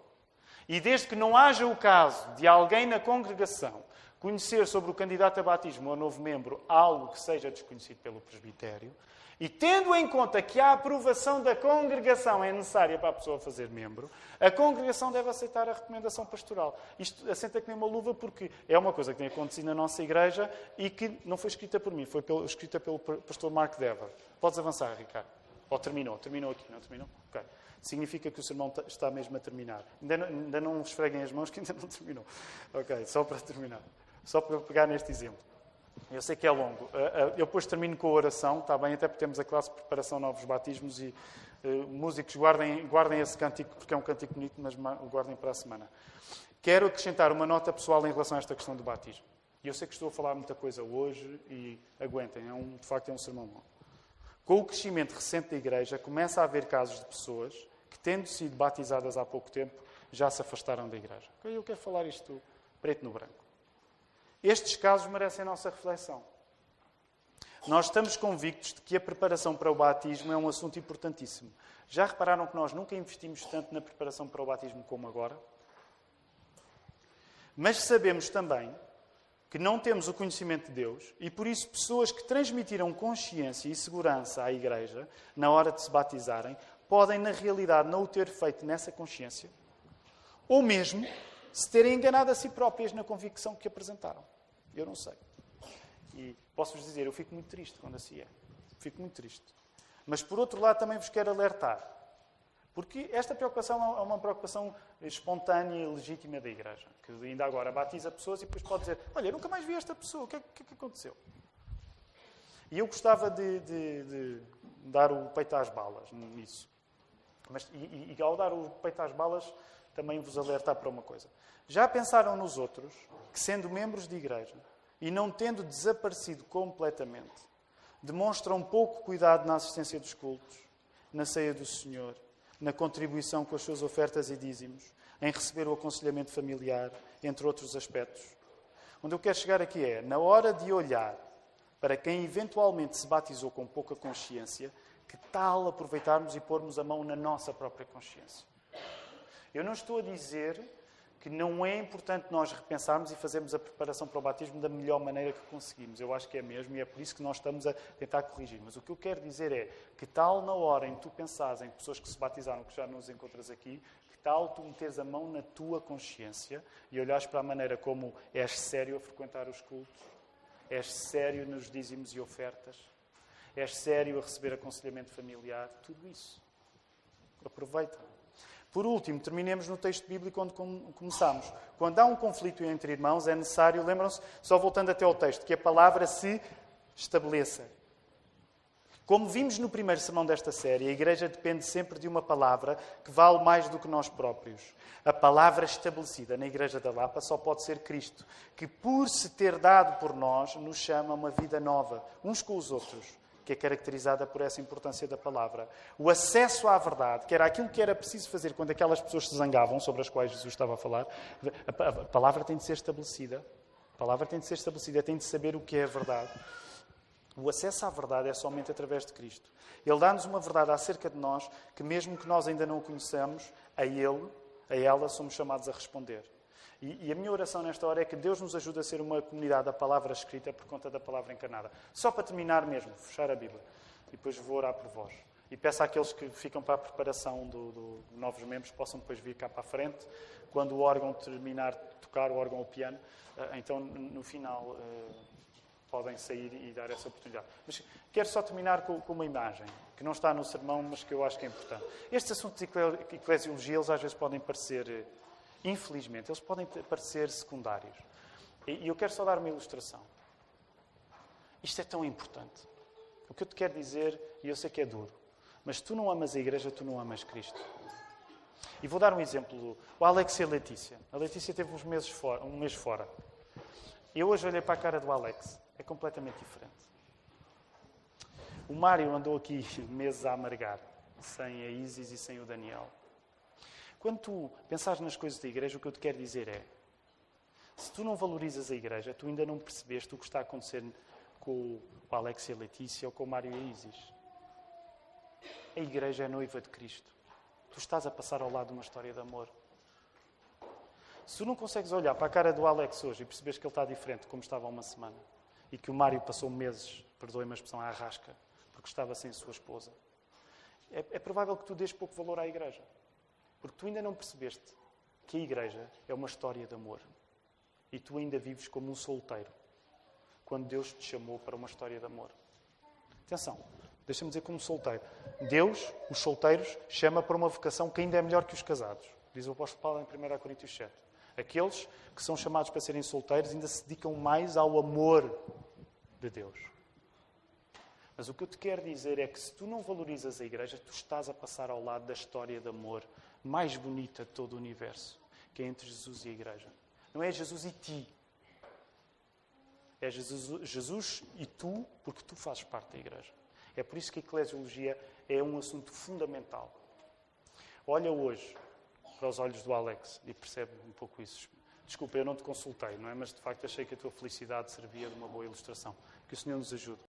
e desde que não haja o caso de alguém na congregação conhecer sobre o candidato a batismo ou novo membro algo que seja desconhecido pelo presbitério, e tendo em conta que a aprovação da congregação é necessária para a pessoa fazer membro, a congregação deve aceitar a recomendação pastoral. Isto assenta que nem uma luva porque é uma coisa que tem acontecido na nossa igreja e que não foi escrita por mim, foi pelo, escrita pelo pastor Mark Dever. Podes avançar, Ricardo. Ou terminou? Terminou aqui, não terminou? Ok. Significa que o sermão está mesmo a terminar. Ainda não, ainda não esfreguem as mãos que ainda não <laughs> terminou. Ok, só para terminar. Só para pegar neste exemplo. Eu sei que é longo. Eh, eh, eu depois termino com a oração, está bem? Até porque temos a classe de preparação novos batismos e uh, músicos guardem, guardem esse cântico, porque é um cântico bonito, mas guardem para a semana. Quero acrescentar uma nota pessoal em relação a esta questão do batismo. E eu sei que estou a falar muita coisa hoje e aguentem, é um, de facto é um sermão longo. Com o crescimento recente da Igreja, começa a haver casos de pessoas que, tendo sido batizadas há pouco tempo, já se afastaram da Igreja. Eu quero falar isto preto no branco. Estes casos merecem nossa reflexão. Nós estamos convictos de que a preparação para o batismo é um assunto importantíssimo. Já repararam que nós nunca investimos tanto na preparação para o batismo como agora? Mas sabemos também que não temos o conhecimento de Deus e por isso pessoas que transmitiram consciência e segurança à Igreja na hora de se batizarem podem, na realidade, não o ter feito nessa consciência ou mesmo se terem enganado a si próprias na convicção que apresentaram. Eu não sei. E posso-vos dizer, eu fico muito triste quando assim é. Fico muito triste. Mas, por outro lado, também vos quero alertar. Porque esta preocupação é uma preocupação espontânea e legítima da Igreja. Que ainda agora batiza pessoas e depois pode dizer: Olha, eu nunca mais vi esta pessoa, o que é que, que aconteceu? E eu gostava de, de, de, dar o peito às balas nisso. Mas, e, e, ao dar o peito às balas, também vos alertar para uma coisa. Já pensaram nos outros que, sendo membros de igreja e não tendo desaparecido completamente, demonstram pouco cuidado na assistência dos cultos, na ceia do Senhor, na contribuição com as suas ofertas e dízimos, em receber o aconselhamento familiar, entre outros aspectos? Onde eu quero chegar aqui é, na hora de olhar para quem eventualmente se batizou com pouca consciência, que tal aproveitarmos e pormos a mão na nossa própria consciência? Eu não estou a dizer que não é importante nós repensarmos e fazermos a preparação para o batismo da melhor maneira que conseguimos. Eu acho que é mesmo e é por isso que nós estamos a tentar corrigir. Mas o que eu quero dizer é que tal na hora em que tu pensares em pessoas que se batizaram, que já nos encontras aqui, que tal tu meteres a mão na tua consciência e olhares para a maneira como és sério a frequentar os cultos, és sério nos dízimos e ofertas, és sério a receber aconselhamento familiar, tudo isso. Aproveita. Por último, terminemos no texto bíblico onde começamos. Quando há um conflito entre irmãos, é necessário, lembram-se, só voltando até ao texto, que a palavra se estabeleça. Como vimos no primeiro sermão desta série, a Igreja depende sempre de uma palavra que vale mais do que nós próprios. A palavra estabelecida na Igreja da Lapa só pode ser Cristo, que, por se ter dado por nós, nos chama a uma vida nova, uns com os outros que é caracterizada por essa importância da palavra. O acesso à verdade, que era aquilo que era preciso fazer quando aquelas pessoas se zangavam, sobre as quais Jesus estava a falar, a palavra tem de ser estabelecida. A palavra tem de ser estabelecida, tem de saber o que é a verdade. O acesso à verdade é somente através de Cristo. Ele dá-nos uma verdade acerca de nós que, mesmo que nós ainda não o conheçamos, a Ele, a ela, somos chamados a responder. E, e, a minha oração nesta hora é que Deus nos ajude a ser uma comunidade da palavra escrita por conta da palavra encarnada. Só para terminar mesmo, fechar a Bíblia. E depois vou orar por vós. E peço àqueles que ficam para a preparação do, do, novos membros possam depois vir cá para a frente. Quando o órgão terminar de tocar, o órgão ou o piano, eh, então no final eh, podem sair e dar essa oportunidade. Mas quero só terminar com, com, uma imagem, que não está no sermão, mas que eu acho que é importante. Estes assuntos de eclesiologia, eles às vezes podem parecer eh, Infelizmente, eles podem parecer secundários. E eu quero só dar uma ilustração. Isto é tão importante. O que eu te quero dizer, e eu sei que é duro, mas tu não amas a igreja, tu não amas Cristo. E vou dar um exemplo. O Alex e a Letícia. A Letícia teve uns meses fora, um mês fora. Eu hoje olhei para a cara do Alex. É completamente diferente. O Mário andou aqui <laughs> meses a amargar. sem a Isis e sem o Daniel. Quando tu pensares nas coisas da igreja, o que eu te quero dizer é: se tu não valorizas a igreja, tu ainda não percebeste o que está a acontecer com o Alex e a Letícia ou com o Mário e a Isis. A igreja é a noiva de Cristo. Tu estás a passar ao lado de uma história de amor. Se tu não consegues olhar para a cara do Alex hoje e perceberes que ele está diferente como estava há uma semana e que o Mário passou meses, perdoe-me a expressão, à rasca, porque estava sem sua esposa, é, é provável que tu dês pouco valor à igreja. Porque tu ainda não percebeste que a igreja é uma história de amor. E tu ainda vives como um solteiro, quando Deus te chamou para uma história de amor. Atenção, deixa-me dizer como solteiro. Deus, os solteiros, chama para uma vocação que ainda é melhor que os casados. Diz o apóstolo Paulo em 1 Coríntios 7. Aqueles que são chamados para serem solteiros ainda se dedicam mais ao amor de Deus. Mas o que eu te quero dizer é que se tu não valorizas a igreja, tu estás a passar ao lado da história de amor mais bonita de todo o universo, que é entre Jesus e a igreja. Não é Jesus e ti. É Jesus, Jesus e tu, porque tu fazes parte da igreja. É por isso que a eclesiologia é um assunto fundamental. Olha hoje para os olhos do Alex e percebe um pouco isso. Desculpa, eu não te consultei, não é? Mas de facto achei que a tua felicidade servia de uma boa ilustração. Que o Senhor nos ajude.